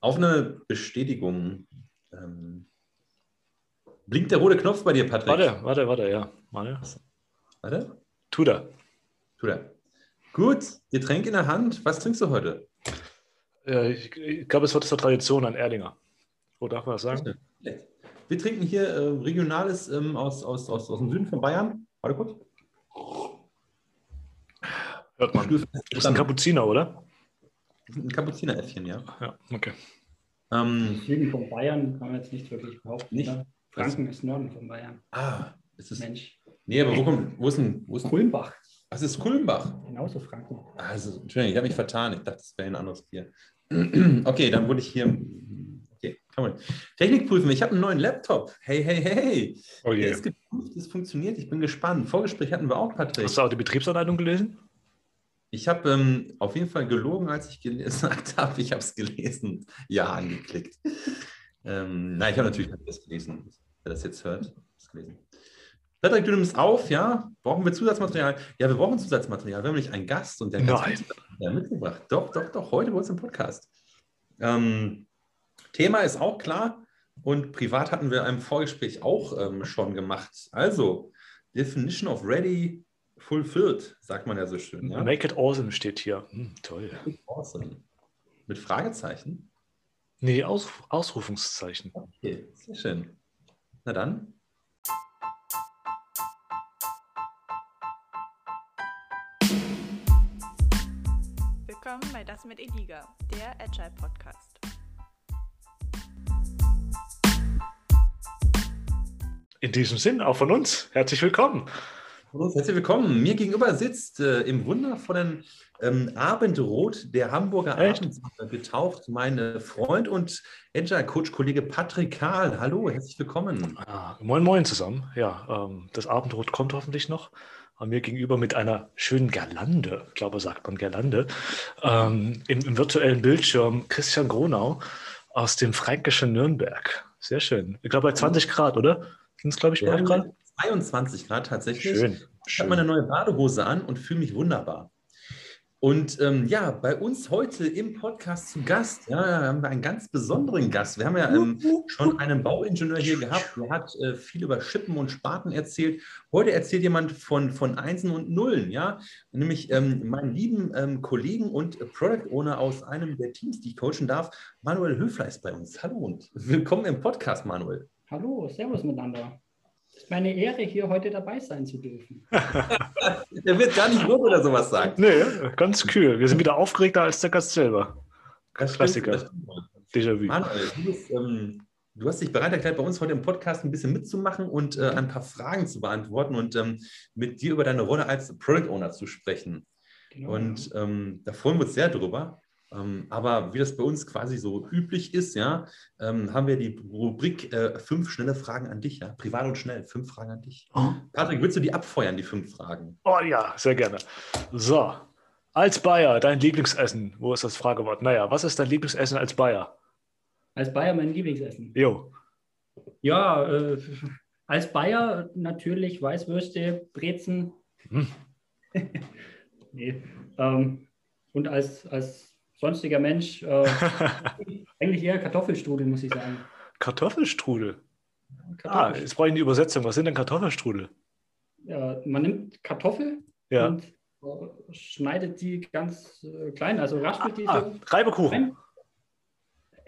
Auf eine Bestätigung. Ähm, blinkt der rote Knopf bei dir, Patrick? Warte, warte, warte, ja. Warte. Warte. Tut er. Tut er. Gut, Getränk in der Hand. Was trinkst du heute? Ja, ich, ich glaube, es wird zur Tradition ein Erdinger. Wo darf man das sagen? Wir trinken hier äh, Regionales ähm, aus, aus, aus, aus dem Süden von Bayern. Warte kurz. Hört man. Das ist ein Kapuziner, oder? Ein Kapuzineräffchen, ja. Ja, okay. Ähm, Süden von Bayern kann man jetzt nicht wirklich behaupten. Nicht? Oder? Franken ist Norden von Bayern. Ah, ist es. Mensch. Nee, aber wo, kommt, wo ist denn. Wo ist denn Kulmbach. was ist Kulmbach? Genauso Franken. Also, Entschuldigung, ich habe mich vertan. Ich dachte, das wäre ein anderes Bier. Okay, dann wurde ich hier. Okay, kann man. Technik prüfen. Ich habe einen neuen Laptop. Hey, hey, hey. Oh Der je. ist geprüft, es funktioniert. Ich bin gespannt. Vorgespräch hatten wir auch, Patrick. Hast du auch die Betriebsanleitung gelesen? Ich habe ähm, auf jeden Fall gelogen, als ich gesagt habe, ich habe es gelesen. Ja, angeklickt. Ähm, nein, ich habe natürlich das gelesen. Wer das jetzt hört, das gelesen. Patrick, du nimmst auf, ja? Brauchen wir Zusatzmaterial? Ja, wir brauchen Zusatzmaterial. Wir haben nämlich einen Gast und der hat mitgebracht. Doch, doch, doch, heute bei uns im Podcast. Ähm, Thema ist auch klar und privat hatten wir im Vorgespräch auch ähm, schon gemacht. Also, Definition of Ready Fulfilled, sagt man ja so schön. Ja? Make it awesome steht hier. Hm, toll. Awesome. Mit Fragezeichen? Nee, Aus, Ausrufungszeichen. Okay, sehr schön. Na dann. Willkommen bei Das mit Eliga, der Agile Podcast. In diesem Sinn, auch von uns, herzlich willkommen. Hallo, Herzlich willkommen. Mir gegenüber sitzt äh, im wundervollen ähm, Abendrot der Hamburger Echt? Abendsonne getaucht mein äh, Freund und Agile-Coach-Kollege Patrick Kahl. Hallo, herzlich willkommen. Ah, moin, moin zusammen. Ja, ähm, das Abendrot kommt hoffentlich noch. Mir gegenüber mit einer schönen Girlande, ich glaube, sagt man Girlande, ähm, im, im virtuellen Bildschirm Christian Gronau aus dem fränkischen Nürnberg. Sehr schön. Ich glaube, bei 20 Grad, oder? Sind es, glaube ich, bei haben gerade? 22 Grad tatsächlich. Schön. Ich habe meine neue Badehose an und fühle mich wunderbar. Und ähm, ja, bei uns heute im Podcast zu Gast, ja, haben wir einen ganz besonderen Gast. Wir haben ja ähm, schon einen Bauingenieur hier gehabt, der hat äh, viel über Schippen und Spaten erzählt. Heute erzählt jemand von, von Einsen und Nullen, ja, nämlich ähm, meinen lieben ähm, Kollegen und Product Owner aus einem der Teams, die ich coachen darf, Manuel Höfler ist bei uns. Hallo und willkommen im Podcast, Manuel. Hallo, Servus miteinander. Es ist meine Ehre, hier heute dabei sein zu dürfen. Der wird gar nicht rot oder sowas sagen. Nee, ganz kühl. Wir sind wieder aufgeregter als der Gast selber. Das Klassiker. stimmt, das stimmt. Déjà vu. Manuel, du, bist, ähm, du hast dich bereit erklärt, bei uns heute im Podcast ein bisschen mitzumachen und äh, ein paar Fragen zu beantworten und ähm, mit dir über deine Rolle als Product Owner zu sprechen. Genau. Und ähm, da freuen wir uns sehr drüber. Ähm, aber wie das bei uns quasi so üblich ist, ja, ähm, haben wir die Rubrik äh, fünf schnelle Fragen an dich, ja, privat und schnell, fünf Fragen an dich. Oh. Patrick, willst du die abfeuern, die fünf Fragen? Oh ja, sehr gerne. So, als Bayer, dein Lieblingsessen. Wo ist das Fragewort? Naja, was ist dein Lieblingsessen als Bayer? Als Bayer mein Lieblingsessen. Jo. Ja, äh, als Bayer natürlich Weißwürste, Brezen. Hm. nee. ähm, und als, als sonstiger Mensch äh, eigentlich eher Kartoffelstrudel, muss ich sagen. Kartoffelstrudel. Ah, Kartoffel- jetzt brauche ich eine Übersetzung. Was sind denn Kartoffelstrudel? ja, man nimmt Kartoffel Ja. und äh, schneidet die ganz äh, klein, also raspelt die Ah, so. Reibekuchen. Rein.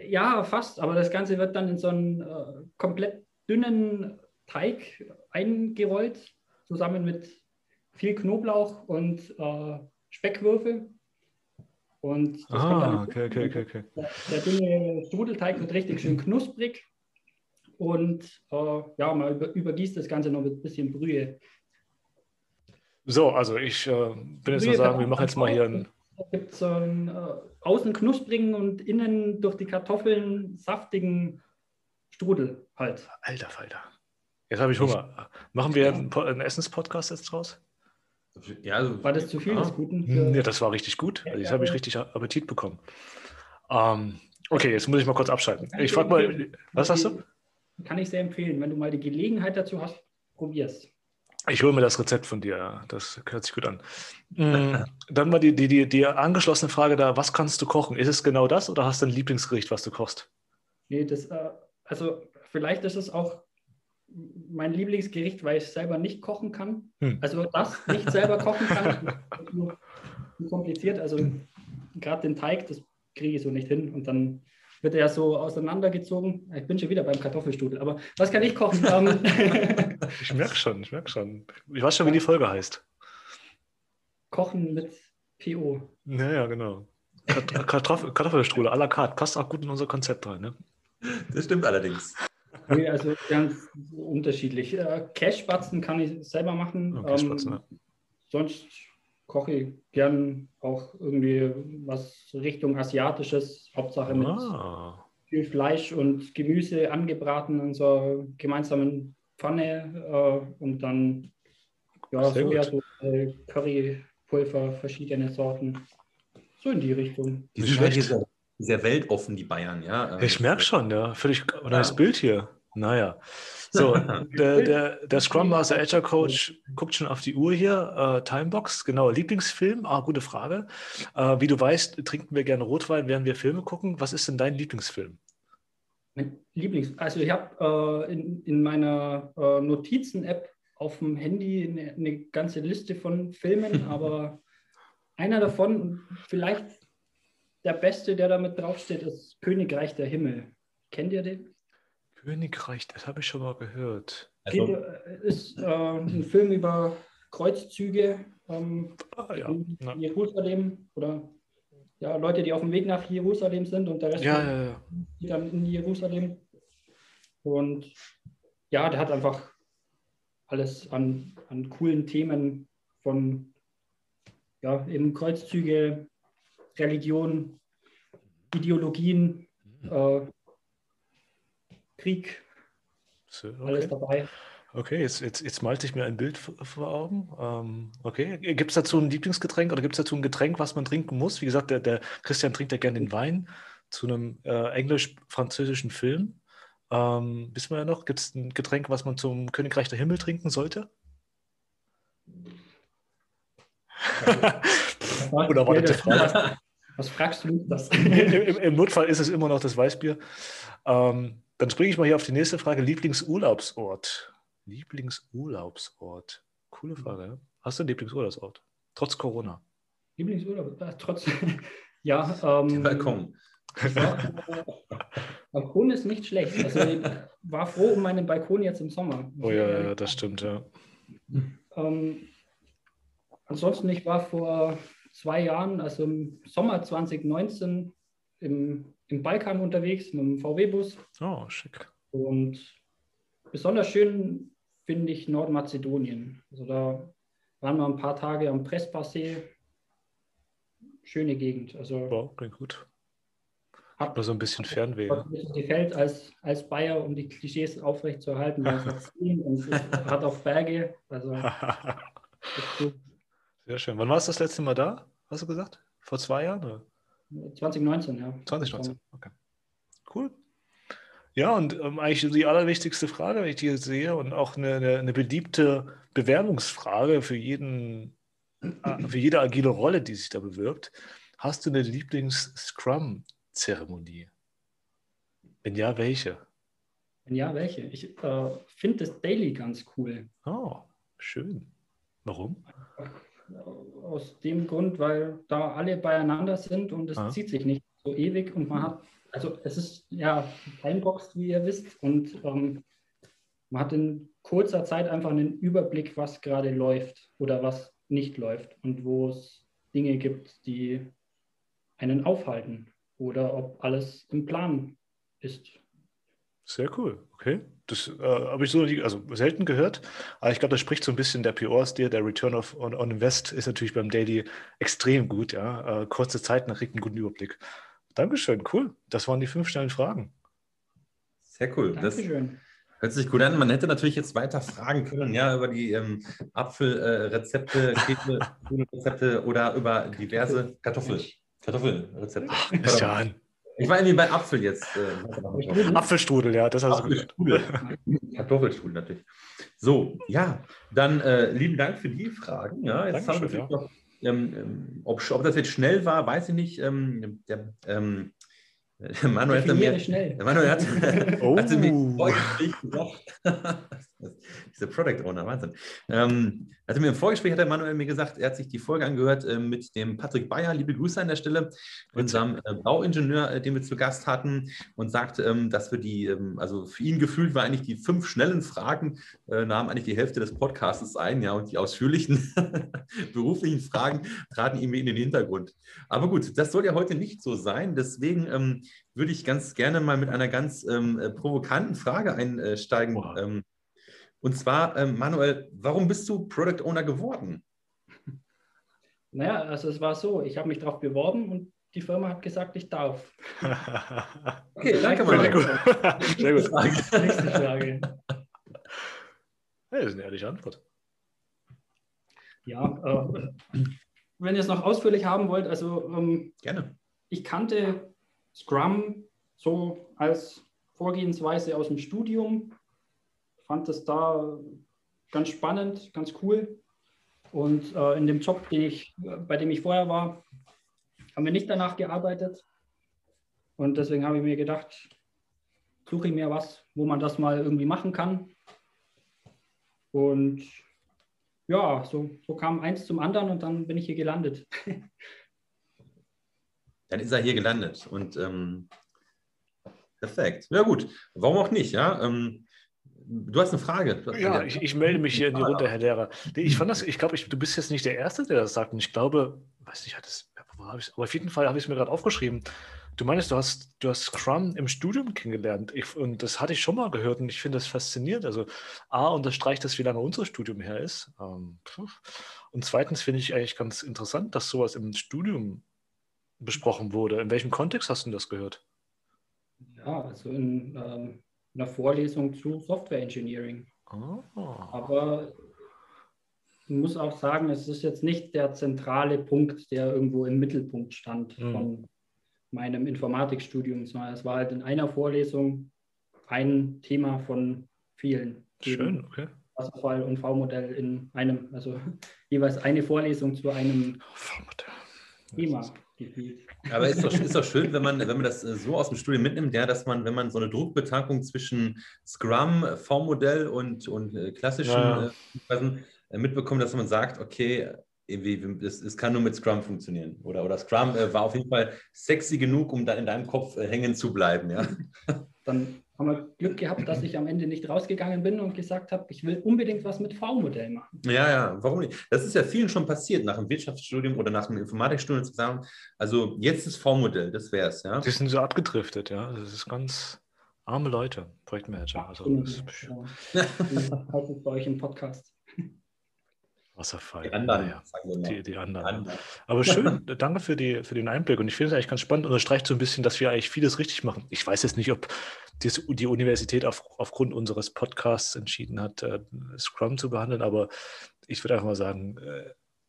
Ja, fast, aber das Ganze wird dann in so einen äh, komplett dünnen Teig eingerollt, zusammen mit viel Knoblauch und äh, Speckwürfel. Und das Ah, dann okay, okay, okay, okay. Der, der dünne Strudelteig wird richtig schön knusprig. Und äh, ja, man über, übergießt das Ganze noch mit ein bisschen Brühe. So, also ich äh, bin jetzt mal sagen, wir machen jetzt mal hier ein. Da gibt es so einen äh, außen knusprigen und innen durch die Kartoffeln saftigen Strudel halt. Alter Falter. Jetzt habe ich Hunger. Machen wir einen, einen Essenspodcast jetzt draus? Ja, also, War das zu viel ja. des Guten? Hm, Für, Ja, das war richtig gut. Also jetzt habe ich richtig Appetit bekommen. Ähm, okay, jetzt muss ich mal kurz abschalten. Ich frage mal, was hast du? Kann ich sehr empfehlen. Wenn du mal die Gelegenheit dazu hast, probier's. Ich hole mir das Rezept von dir, das hört sich gut an. Mm, Dann war die, die, die, die angeschlossene Frage da, was kannst du kochen? Ist es genau das oder hast du ein Lieblingsgericht, was du kochst? Nee, das, äh, also vielleicht ist es auch mein Lieblingsgericht, weil ich selber nicht kochen kann. Hm. Also das nicht selber kochen kann, ist nur kompliziert. Also gerade den Teig, das kriege ich so nicht hin. Und dann wird er ja so auseinandergezogen. Ich bin schon wieder beim Kartoffelstudel, aber was kann ich kochen? Ähm, Ich merke schon, ich merke schon. Ich weiß schon, wie die Folge heißt. kochen mit PO. Naja, genau. Kart- Kartoffel, Kartoffelstrudel à la carte. Passt auch gut in unser Konzept rein. Ne? Das stimmt allerdings. Nee, also ganz unterschiedlich. Äh, Cashbatzen kann ich selber machen. Okay, Ähm, ne? sonst koche ich gern auch irgendwie was Richtung Asiatisches, Hauptsache mit Ah, viel Fleisch und Gemüse angebraten in so einer gemeinsamen Pfanne äh, und dann ja, Sehr Soja, gut. äh, Currypulver, verschiedene Sorten. So in die Richtung. Die Nicht sind halt schlecht. Sehr, weltoffen, die Bayern, ja. ich merke schon, ja. Völlig neues Ja. Bild hier. Naja. So, der, der, der Scrum Master Agile Coach guckt schon auf die Uhr hier. Äh, Timebox, genau. Lieblingsfilm? Ah, gute Frage. Äh, wie du weißt, trinken wir gerne Rotwein, während wir Filme gucken. Was ist denn dein Lieblingsfilm? Mein Lieblings, also ich habe äh, in, in meiner äh, Notizen-App auf dem Handy eine, eine ganze Liste von Filmen, aber einer davon, vielleicht der beste, der damit draufsteht, ist Königreich der Himmel. Kennt ihr den? Königreich, das habe ich schon mal gehört. Geht, Also, äh, ist äh, ein Film über Kreuzzüge ähm, Ah, ja. in Ja. Jerusalem oder ja, Leute, die auf dem Weg nach Jerusalem sind und der Rest Ja, ja, ja. die dann in Jerusalem. Und ja, der hat einfach alles an, an coolen Themen von ja, eben Kreuzzüge, Religion, Ideologien, äh, Krieg, So, alles okay. dabei. Okay, jetzt, jetzt, jetzt malte ich mir ein Bild vor Augen. Ähm, okay, gibt es dazu ein Lieblingsgetränk oder gibt es dazu ein Getränk, was man trinken muss? Wie gesagt, der, der Christian trinkt ja gerne den Wein zu einem äh, englisch-französischen Film. Ähm, wissen wir ja noch, gibt es ein Getränk, was man zum Königreich der Himmel trinken sollte? Unerwartete Frage. Was, was fragst du das? Im, im, Im Notfall ist es immer noch das Weißbier. Ähm, dann springe ich mal hier auf die nächste Frage. Lieblingsurlaubsort. Lieblingsurlaubsort. Coole Frage. Ja? Hast du einen Lieblingsurlaubsort? Trotz Corona. Lieblingsurlaub, äh, trotz. ja, ähm, Balkon. Äh, Balkon ist nicht schlecht. Also ich war froh um meinen Balkon jetzt im Sommer. Oh ja, ja, das stimmt, ja. Ähm, ansonsten, ich war vor zwei Jahren, also im Sommer 2019, im, im Balkan unterwegs mit dem VW-Bus. Oh, schick. Und besonders schön finde ich Nordmazedonien. Also da waren wir ein paar Tage am Prespa-See. Schöne Gegend. Also Wow, klingt gut. hat Nur so ein bisschen Fernweh. gefällt als, als Bayer, um die Klischees aufrechtzuerhalten. und es hat auch Berge. Also ist gut. Sehr schön. Wann warst du das letzte Mal da? Hast du gesagt? Vor zwei Jahren? Oder? 2019, ja. 2019. Okay. Cool. Ja, und ähm, eigentlich die allerwichtigste Frage, wenn ich die jetzt sehe, und auch eine, eine, eine beliebte Bewerbungsfrage für jeden, äh, für jede agile Rolle, die sich da bewirbt. Hast du eine Lieblings-Scrum-Zeremonie? Wenn ja, welche? Wenn ja, welche? Ich äh, finde das Daily ganz cool. Oh, schön. Warum? Aus dem Grund, weil da alle beieinander sind und es Ah. zieht sich nicht so ewig und man hat, also es ist ja Timeboxed, wie ihr wisst, und ähm, man hat in kurzer Zeit einfach einen Überblick, was gerade läuft oder was nicht läuft und wo es Dinge gibt, die einen aufhalten oder ob alles im Plan ist. Sehr cool, okay. Das äh, habe ich so nie, also selten gehört, aber ich glaube, das spricht so ein bisschen der aus dir. Der Return of, on, on Invest ist natürlich beim Daily extrem gut, ja. Äh, kurze Zeit, man kriegt einen guten Überblick. Dankeschön, cool. Das waren die fünf schnellen Fragen. Sehr cool. Das Dankeschön. hört sich gut an. Man hätte natürlich jetzt weiter fragen können, ja, über die ähm, Apfelrezepte, Käserezepte oder über diverse Kartoffel, Kartoffelrezepte. Christian, Ich war irgendwie bei Apfel jetzt. Äh, Apfelstrudel, ja, das hast Apfelstrudel. Kartoffelstrudel natürlich. So, ja, dann äh, lieben Dank für die Fragen. Ja, jetzt haben wir ja. noch, ähm, ähm, ob, ob, das jetzt schnell war, weiß ich nicht. Ähm, der, ähm, Manuel hat, mir, schnell. Manuel hat, oh. hatte mir gesagt, dieser Product Owner, Wahnsinn. Ähm, also mir im Vorgespräch hat der Manuel mir gesagt, er hat sich die Folge angehört äh, mit dem Patrick Bayer, liebe Grüße an der Stelle, unserem äh, Bauingenieur, äh, den wir zu Gast hatten und sagte, ähm, dass wir die, ähm, also für ihn gefühlt war eigentlich die fünf schnellen Fragen, äh, nahmen eigentlich die Hälfte des Podcasts ein, ja, und die ausführlichen beruflichen Fragen traten ihm in den Hintergrund. Aber gut, das soll ja heute nicht so sein, deswegen ähm, würde ich ganz gerne mal mit einer ganz ähm, äh, provokanten Frage einsteigen. Wow. Und zwar, ähm, Manuel, warum bist du Product Owner geworden? Naja, also es war so, ich habe mich darauf beworben und die Firma hat gesagt, ich darf. okay, danke Manuel. Sehr gut. Nächste Frage. das ist eine ehrliche Antwort. Ja, äh, wenn ihr es noch ausführlich haben wollt, also ähm, gerne. Ich kannte Scrum so als Vorgehensweise aus dem Studium fand das da ganz spannend, ganz cool. Und äh, in dem Job, den ich, bei dem ich vorher war, haben wir nicht danach gearbeitet. Und deswegen habe ich mir gedacht, suche ich mir was, wo man das mal irgendwie machen kann. Und ja, so, so kam eins zum anderen und dann bin ich hier gelandet. dann ist er hier gelandet und ähm, perfekt. Ja gut, warum auch nicht, ja. Ähm, Du hast eine Frage. Hast ja, ich, ich, melde mich hier in die Runde, Herr Lehrer. Ich fand das, ich glaube, ich, du bist jetzt nicht der Erste, der das sagt. Und ich glaube, weiß nicht, hat das, aber auf jeden Fall habe ich es mir gerade aufgeschrieben. Du meinst, du hast, du hast Scrum im Studium kennengelernt. Ich, und das hatte ich schon mal gehört und ich finde das faszinierend. Also, A, unterstreicht das, wie lange unser Studium her ist. Ähm, und zweitens finde ich eigentlich ganz interessant, dass sowas im Studium besprochen wurde. In welchem Kontext hast du das gehört? Ja, also in. Ähm einer Vorlesung zu Software Engineering. Oh. Aber ich muss auch sagen, es ist jetzt nicht der zentrale Punkt, der irgendwo im Mittelpunkt stand mhm. von meinem Informatikstudium, sondern es war halt in einer Vorlesung ein Thema von vielen. Schön, okay. Wasserfall und V-Modell in einem, also jeweils eine Vorlesung zu einem Thema. Aber ist doch, ist doch schön, wenn man, wenn man das äh, so aus dem Studium mitnimmt, ja, dass man, wenn man so eine Druckbetankung zwischen Scrum, V-Modell und, und äh, klassischen ja. äh, mitbekommt, dass man sagt, okay, es, kann nur mit Scrum funktionieren. Oder, oder Scrum äh, war auf jeden Fall sexy genug, um dann in deinem Kopf äh, hängen zu bleiben. Ja? Dann haben wir Glück gehabt, dass ich am Ende nicht rausgegangen bin und gesagt habe, ich will unbedingt was mit V-Modell machen. Ja, ja, warum nicht? Das ist ja vielen schon passiert, nach dem Wirtschaftsstudium oder nach dem Informatikstudium zu sagen, also jetzt ist V-Modell, das wäre es. Ja? Die sind so abgedriftet, ja. Das ist ganz arme Leute, Projektmanager. Also, das ist ja. bei euch im Podcast. Wasserfall. Die anderen. Ja, die, die, anderen. die, anderen. Aber schön, danke für, die, für den Einblick. Und ich finde es eigentlich ganz spannend und unterstreicht so ein bisschen, dass wir eigentlich vieles richtig machen. Ich weiß jetzt nicht, ob die, die Universität auf, aufgrund unseres Podcasts entschieden hat, äh, Scrum zu behandeln, aber ich würde einfach mal sagen,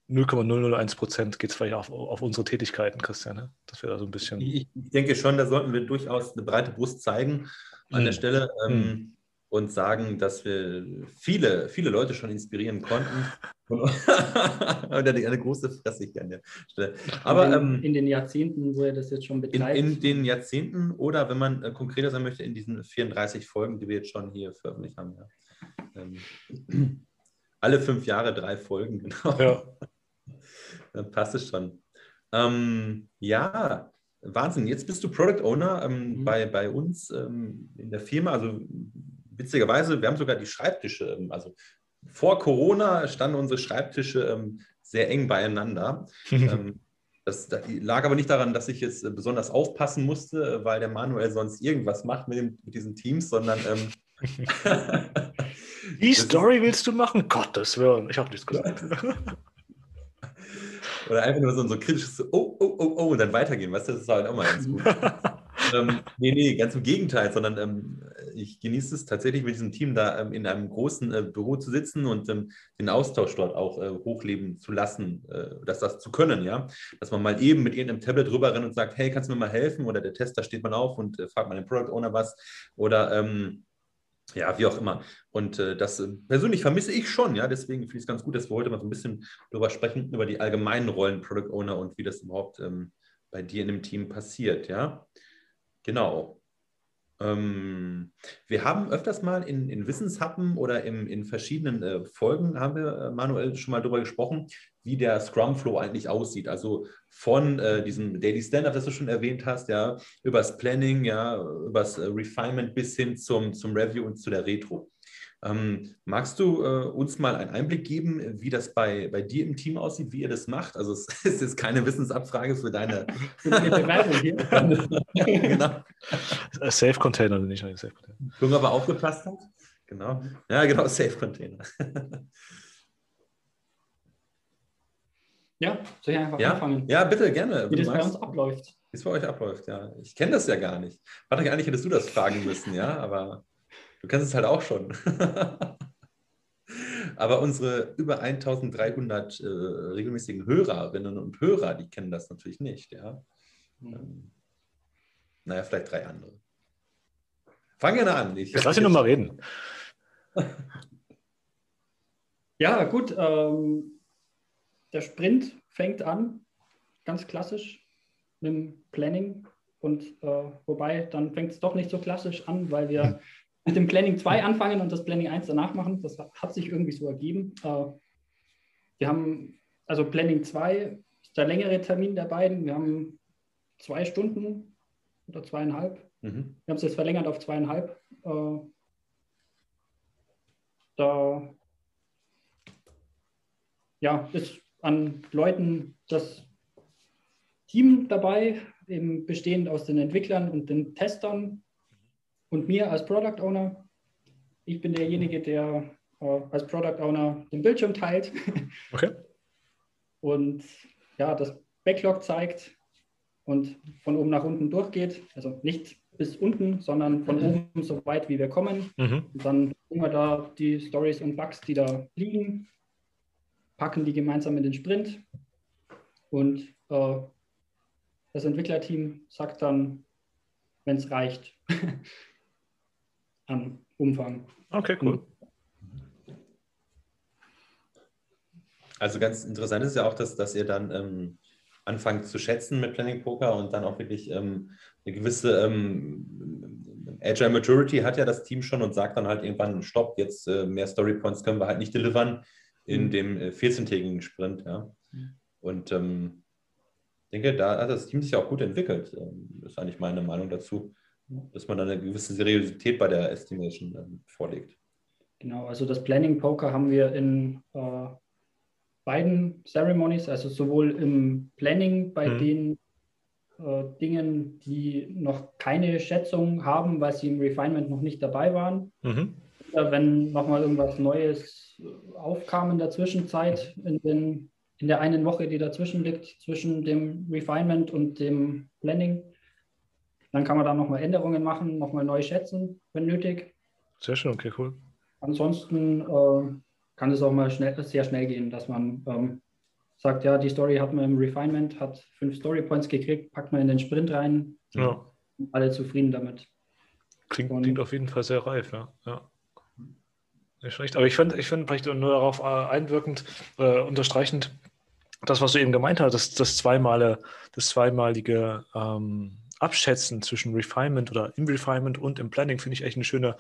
0,001 äh, Prozent geht es vielleicht auf, auf unsere Tätigkeiten, Christian, ne? dass wir da so ein bisschen. Ich, ich, denke schon, da sollten wir durchaus eine breite Brust zeigen an hm. der Stelle. Ähm, hm und sagen, dass wir viele, viele Leute schon inspirieren konnten. und eine große Fresse hier an der Stelle. Aber in, ähm, in, den Jahrzehnten, wo er das jetzt schon betreibt. In, in, den Jahrzehnten oder wenn man äh, konkreter sein möchte, in diesen 34 Folgen, die wir jetzt schon hier veröffentlicht haben. Ja. Ähm, alle fünf Jahre drei Folgen, genau. Ja. Dann passt es schon. Ähm, ja, Wahnsinn. Jetzt bist du Product Owner ähm, mhm. bei, bei uns ähm, in der Firma. Also witzigerweise, wir haben sogar die Schreibtische, ähm, also vor Corona standen unsere Schreibtische ähm, sehr eng beieinander. Ähm, das, das, lag aber nicht daran, dass ich jetzt äh, besonders aufpassen musste, weil der Manuel sonst irgendwas macht mit, dem, mit diesen Teams, sondern ähm, Die Story willst du machen? Gottes Willen, ich habe nichts gesagt. Oder einfach nur so ein so kritisches Oh, oh, oh, oh und dann weitergehen, weißt du, das ist halt auch mal ganz gut. Ähm, nee, nee, ganz im Gegenteil, sondern ähm, ich genieße es tatsächlich mit diesem Team da ähm, in einem großen äh, Büro zu sitzen und ähm, den Austausch dort auch äh, hochleben zu lassen, äh, dass das zu können, ja. Dass man mal eben mit irgendeinem Tablet rüber rennt und sagt, hey, kannst du mir mal helfen? Oder der Tester steht mal auf und äh, fragt mal den Product Owner was. Oder ähm, ja, wie auch immer. Und äh, das äh, persönlich vermisse ich schon, ja. Deswegen finde ich es ganz gut, dass wir heute mal so ein bisschen darüber sprechen, über die allgemeinen Rollen Product Owner und wie das überhaupt ähm, bei dir in dem Team passiert, ja. Genau. Ähm, wir haben öfters mal in, in Wissenshappen oder im, in verschiedenen äh, Folgen, haben wir, äh, Manuel, schon mal darüber gesprochen, wie der Scrum Flow eigentlich aussieht. Also von äh, diesem Daily Standard, das du schon erwähnt hast, ja, übers Planning, ja, übers äh, Refinement bis hin zum, zum Review und zu der Retro. Ähm, magst du äh, uns mal einen Einblick geben, wie das bei, bei dir im Team aussieht, wie ihr das macht? Also es ist jetzt keine Wissensabfrage für deine Bewerbung hier. genau. Safe Container, nicht ein Safe Container. Junge aber aufgepasst hat. Genau. Ja, genau, Safe Container. ja, soll ich einfach ja? anfangen? Ja, bitte, gerne. Wie das bei uns abläuft. Wie es bei euch abläuft, ja. Ich kenne das ja gar nicht. Warte, eigentlich hättest du das fragen müssen, ja, aber. Du kannst es halt auch schon. Aber unsere über 1300 äh, regelmäßigen Hörerinnen und Hörer, die kennen das natürlich nicht. Ja? Mhm. Ähm, naja, vielleicht drei andere. Fang gerne an. Ich lass ihn nochmal reden. Ja, gut. Ähm, der Sprint fängt an, ganz klassisch mit dem Planning. Und äh, wobei, dann fängt es doch nicht so klassisch an, weil wir mit dem Planning 2 anfangen und das Planning 1 danach machen. Das hat sich irgendwie so ergeben. Äh, wir haben, also Planning 2 ist der längere Termin der beiden. Wir haben zwei Stunden oder zweieinhalb. Mhm. Wir haben es jetzt verlängert auf zweieinhalb. Äh, da ja, ist an Leuten das Team dabei, eben bestehend aus den Entwicklern und den Testern, und mir als Product Owner. Ich bin derjenige, der äh, als Product Owner den Bildschirm teilt okay. und ja, das Backlog zeigt und von oben nach unten durchgeht. Also nicht bis unten, sondern von mhm. oben so weit, wie wir kommen. Mhm. Dann sehen wir da die Stories und Bugs, die da liegen, packen die gemeinsam in den Sprint und äh, das Entwicklerteam sagt dann, wenn es reicht, Umfang. Okay, cool. Also ganz interessant ist ja auch, dass, dass ihr dann ähm, anfangt zu schätzen mit Planning Poker und dann auch wirklich ähm, eine gewisse ähm, Agile Maturity hat ja das Team schon und sagt dann halt irgendwann, stopp, jetzt äh, mehr Story Points können wir halt nicht delivern in mhm. dem äh, 14-tägigen Sprint. Ja. Und ähm, ich denke, da hat das Team sich auch gut entwickelt. Ähm, das ist eigentlich meine Meinung dazu dass man dann eine gewisse Seriosität bei der Estimation ähm, vorlegt. Genau, also das Planning Poker haben wir in äh, beiden Ceremonies, also sowohl im Planning bei mhm. den äh, Dingen, die noch keine Schätzung haben, weil sie im Refinement noch nicht dabei waren. Mhm. Oder wenn nochmal irgendwas Neues aufkam in der Zwischenzeit, in, den, in der einen Woche, die dazwischen liegt, zwischen dem Refinement und dem Planning, dann kann man da nochmal Änderungen machen, nochmal neu schätzen, wenn nötig. Sehr schön, okay, cool. Ansonsten äh, kann es auch mal schnell, sehr schnell gehen, dass man ähm, sagt, ja, die Story hat man im Refinement, hat fünf Story Points gekriegt, packt man in den Sprint rein. Ja. Alle zufrieden damit. Klingt, klingt auf jeden Fall sehr reif, ja. ja. Nicht schlecht. Aber ich finde, ich find vielleicht nur darauf äh, einwirkend, äh, unterstreichend, das, was du eben gemeint hast, das, das, zweimalige, das zweimalige ähm, Abschätzen zwischen Refinement oder im Refinement und im Planning finde ich echt eine schöne,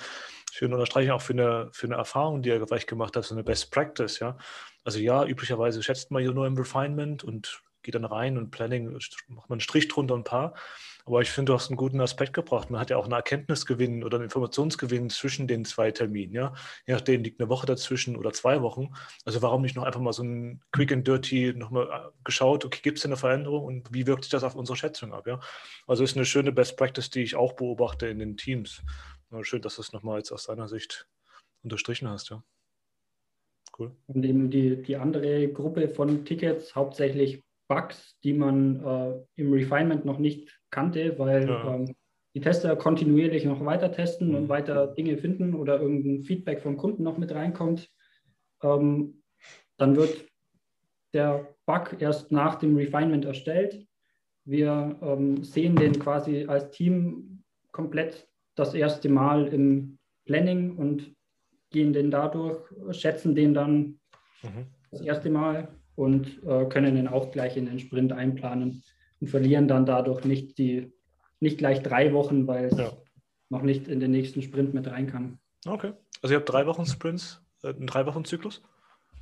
schöne Unterstreichung auch für eine, für eine Erfahrung, die er gleich gemacht hat, so eine Best Practice, ja. Also ja, üblicherweise schätzt man nur im Refinement und geht dann rein und Planning macht man einen Strich drunter ein paar. Aber ich finde, du hast einen guten Aspekt gebracht. Man hat ja auch einen Erkenntnisgewinn oder einen Informationsgewinn zwischen den zwei Terminen. Ja? Je nachdem liegt eine Woche dazwischen oder zwei Wochen. Also warum nicht noch einfach mal so ein Quick and Dirty nochmal äh, geschaut, okay, gibt es eine Veränderung und wie wirkt sich das auf unsere Schätzung ab? Ja? Also ist eine schöne Best Practice, die ich auch beobachte in den Teams. Schön, dass du es nochmal jetzt aus deiner Sicht unterstrichen hast. Ja. Cool. Und eben die, die andere Gruppe von Tickets, hauptsächlich Bugs, die man äh, im Refinement noch nicht kannte, weil ja. ähm, die Tester kontinuierlich noch weiter testen Mhm. und weiter Dinge finden oder irgendein Feedback vom Kunden noch mit reinkommt, ähm, dann wird der Bug erst nach dem Refinement erstellt. Wir ähm, sehen den quasi als Team komplett das erste Mal im Planning und gehen den dadurch, schätzen den dann Mhm. das erste Mal und äh, können den auch gleich in den Sprint einplanen und verlieren dann dadurch nicht die nicht gleich drei Wochen, weil es Ja. noch nicht in den nächsten Sprint mit rein kann. Okay. Also ihr habt drei Wochen Sprints, äh, einen drei Wochen Zyklus?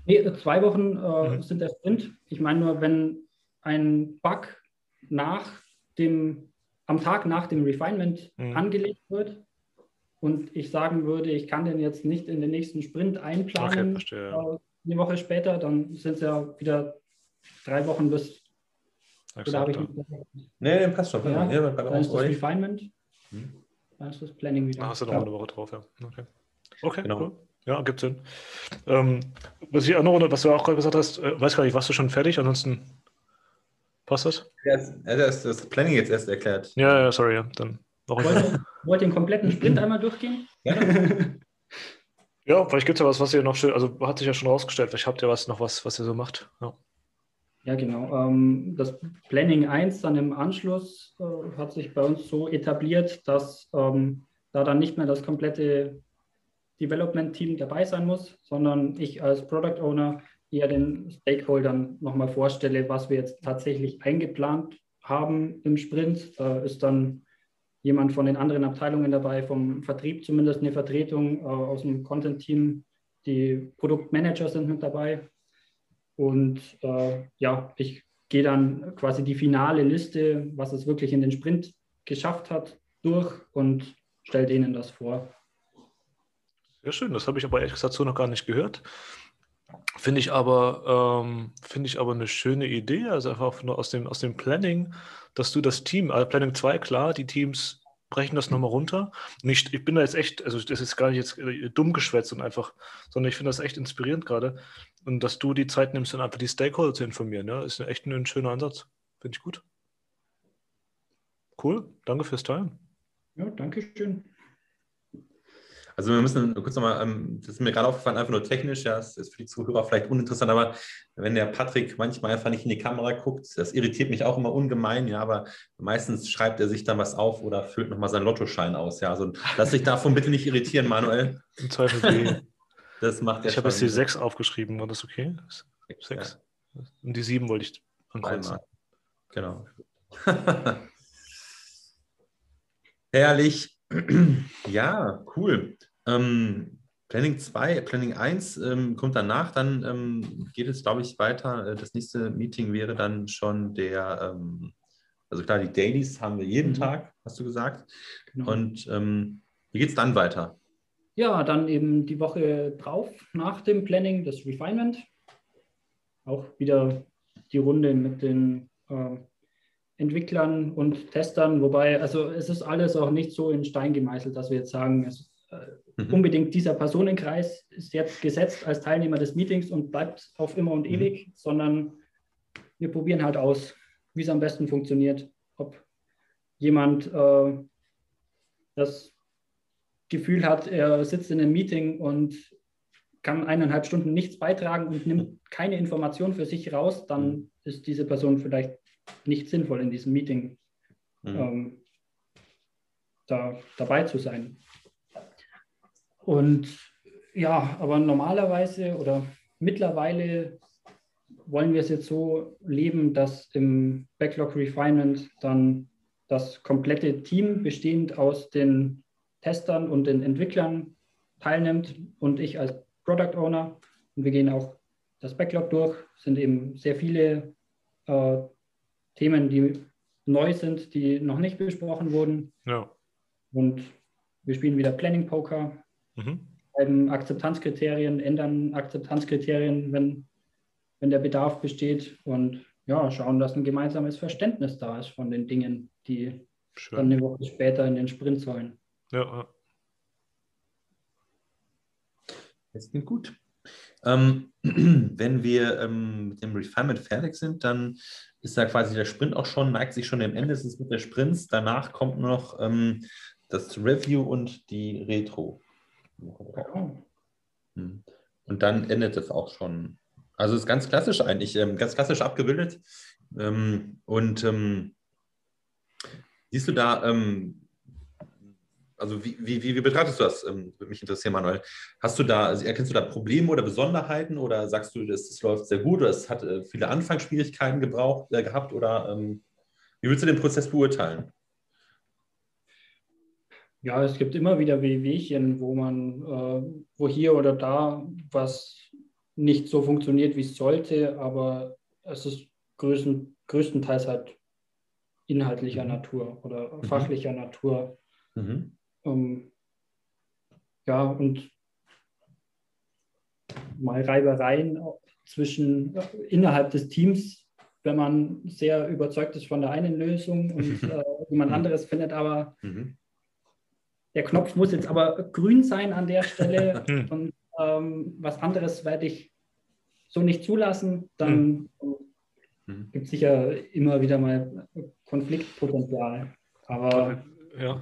Nee, äh, zwei Wochen äh, Mhm. sind der Sprint. Ich meine nur, wenn ein Bug nach dem, am Tag nach dem Refinement Mhm. angelegt wird und ich sagen würde, ich kann den jetzt nicht in den nächsten Sprint Okay, einplanen, verstehe. Ja. äh, eine Woche später, dann sind es ja wieder drei Wochen bis, oder habe ich ja. nicht Nee, nee, passt schon. Ja, Ja, bei dann ist das. Refinement, Hm. dann ist das Planning wieder. Da hast du noch Ja. mal eine Woche drauf, ja. Okay, okay Genau. cool. Ja, gibt Sinn. Ähm, was ich auch noch, was du auch gerade gesagt hast, äh, weiß gar nicht, warst du schon fertig? Ansonsten passt das? Er hat er hat das Planning jetzt erst erklärt. Ja, ja, sorry, ja. Dann noch Wollt ihr, wollt ihr den kompletten Sprint einmal durchgehen? Ja, vielleicht gibt es ja was, was ihr noch schön, also hat sich ja schon rausgestellt, vielleicht habt ihr was noch was, was ihr so macht. Ja. Ja, genau. Ähm, das Planning 1 dann im Anschluss äh, hat sich bei uns so etabliert, dass ähm, da dann nicht mehr das komplette Development-Team dabei sein muss, sondern ich als Product Owner eher den Stakeholdern nochmal vorstelle, was wir jetzt tatsächlich eingeplant haben im Sprint. Da ist dann jemand von den anderen Abteilungen dabei, vom Vertrieb zumindest eine Vertretung äh, aus dem Content-Team. Die Produktmanager sind mit dabei. Und äh, ja, ich gehe dann quasi die finale Liste, was es wirklich in den Sprint geschafft hat, durch und stelle denen das vor. Sehr schön, das habe ich aber ehrlich gesagt so noch gar nicht gehört. Finde ich aber, ähm, finde ich aber eine schöne Idee, also einfach nur aus dem, aus dem Planning, dass du das Team, also Planning 2, klar, die Teams brechen das nochmal runter. Nicht, ich bin da jetzt echt, also das ist gar nicht jetzt äh, dumm geschwätzt und einfach, sondern ich finde das echt inspirierend gerade. Und dass du die Zeit nimmst, dann einfach die Stakeholder zu informieren, ja, ist echt ein, ein schöner Ansatz. Finde ich gut. Cool, danke fürs Teilen. Ja, danke schön. Also wir müssen kurz nochmal, ähm, das ist mir gerade aufgefallen, einfach nur technisch, ja, das ist für die Zuhörer vielleicht uninteressant, aber wenn der Patrick manchmal einfach nicht in die Kamera guckt, das irritiert mich auch immer ungemein, ja, aber meistens schreibt er sich dann was auf oder füllt nochmal seinen Lottoschein aus, ja, also lass dich davon bitte nicht irritieren, Manuel, Im Zweifel das macht ich habe jetzt die 6 aufgeschrieben, war das okay? Sechs. Und die 7 wollte ich ankreuzen. Genau. Herrlich. ja, cool. Ähm, Planning 2, Planning 1 ähm, kommt danach, dann ähm, geht es, glaube ich, weiter. Äh, Das nächste Meeting wäre dann schon der, ähm, also klar, die Dailies haben wir jeden Mhm. Tag, hast du gesagt. Genau. Und ähm, wie geht es dann weiter? Ja, dann eben die Woche drauf, nach dem Planning, das Refinement. Auch wieder die Runde mit den äh, Entwicklern und Testern, wobei, also es ist alles auch nicht so in Stein gemeißelt, dass wir jetzt sagen, es, äh, Mhm. unbedingt dieser Personenkreis ist jetzt gesetzt als Teilnehmer des Meetings und bleibt auf immer und Mhm. ewig, sondern wir probieren halt aus, wie es am besten funktioniert, ob jemand äh, das Gefühl hat, er sitzt in einem Meeting und kann eineinhalb Stunden nichts beitragen und nimmt keine Information für sich raus, dann ist diese Person vielleicht nicht sinnvoll in diesem Meeting Mhm. ähm, da, dabei zu sein. Und ja, aber normalerweise oder mittlerweile wollen wir es jetzt so leben, dass im Backlog Refinement dann das komplette Team bestehend aus den Testern und den Entwicklern teilnimmt und ich als Product Owner. Und wir gehen auch das Backlog durch, Es sind eben sehr viele äh, Themen, die neu sind, die noch nicht besprochen wurden. Ja. Und wir spielen wieder Planning Poker, Mhm. Akzeptanzkriterien, ändern Akzeptanzkriterien, wenn, wenn der Bedarf besteht und ja, schauen, dass ein gemeinsames Verständnis da ist von den Dingen, die dann Schön. eine Woche später in den Sprint sollen. Ja. Das klingt gut. Ähm, wenn wir ähm, mit dem Refinement fertig sind, dann ist da quasi der Sprint auch schon, neigt sich schon dem Ende, es mit der Sprints. Danach kommt noch ähm, das Review und die Retro. Hm. Und dann endet es auch schon. Also ist ganz klassisch eigentlich, ähm, ganz klassisch abgebildet. Ähm, und ähm, siehst du da, also wie, wie, wie, betrachtest du das? Ähm, würde mich interessieren, Manuel. Hast du da, also erkennst du da Probleme oder Besonderheiten oder sagst du, das, läuft sehr gut oder es hat äh, viele Anfangsschwierigkeiten gebraucht, äh, gehabt oder ähm, wie würdest du den Prozess beurteilen? Ja, es gibt immer wieder Wehwehchen, wo man, äh, wo hier oder da was nicht so funktioniert, wie es sollte, aber es ist größten, größtenteils halt inhaltlicher mhm. Natur oder mhm. fachlicher Natur. Mhm. Ähm, ja, und mal Reibereien zwischen äh, innerhalb des Teams, wenn man sehr überzeugt ist von der einen Lösung und äh, jemand mhm. anderes findet aber mhm der Knopf muss jetzt aber grün sein an der Stelle und ähm, was anderes werde ich so nicht zulassen, dann mhm. gibt es sicher immer wieder mal Konfliktpotenzial. Aber ja.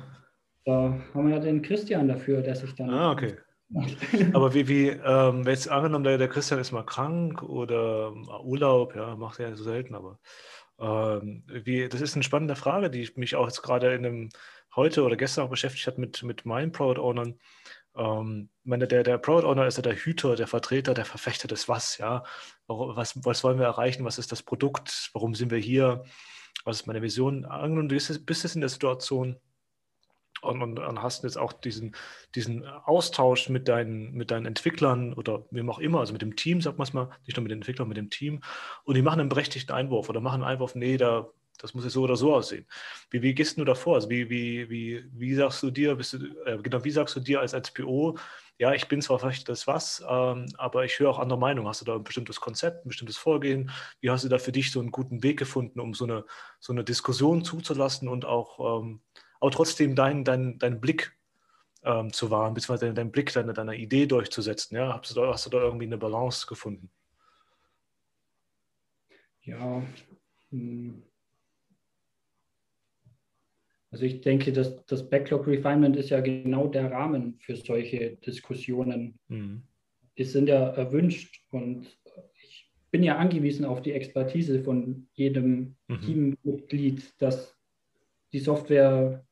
Da haben wir ja den Christian dafür, der sich dann. Ah, okay. Aber wie, wie ähm, jetzt angenommen, der, der Christian ist mal krank oder Urlaub, ja, macht er ja so selten, aber ähm, wie, das ist eine spannende Frage, die mich auch jetzt gerade in einem heute oder gestern auch beschäftigt hat mit, mit meinen Product Ownern. Ähm, meine, der, der Product Owner ist ja der Hüter, der Vertreter, der Verfechter des Was, ja. Was, was wollen wir erreichen? Was ist das Produkt? Warum sind wir hier? Was ist meine Vision? Angenommen, du bist, bist jetzt in der Situation, und, und, und, hast jetzt auch diesen, diesen Austausch mit deinen, mit deinen Entwicklern oder wem auch immer, also mit dem Team, sagt man es mal, nicht nur mit den Entwicklern, mit dem Team, und die machen einen berechtigten Einwurf oder machen einen Einwurf, nee, da das muss ja so oder so aussehen. Wie, wie gehst du da vor? Also wie, wie, wie, wie sagst du dir, bist du, äh, genau, wie sagst du dir als, als PO, ja, ich bin zwar vielleicht das was, ähm, aber ich höre auch andere Meinungen. Hast du da ein bestimmtes Konzept, ein bestimmtes Vorgehen? Wie hast du da für dich so einen guten Weg gefunden, um so eine, so eine Diskussion zuzulassen und auch, ähm, auch trotzdem deinen dein, dein Blick ähm, zu wahren, beziehungsweise deinen Blick, deine, deine Idee durchzusetzen? Ja? Hast, du da, hast du da irgendwie eine Balance gefunden? Ja, hm also ich denke, dass das Backlog Refinement ist ja genau der Rahmen für solche Diskussionen. Mhm. Die sind ja erwünscht und ich bin ja angewiesen auf die Expertise von jedem mhm. Teammitglied, das die Software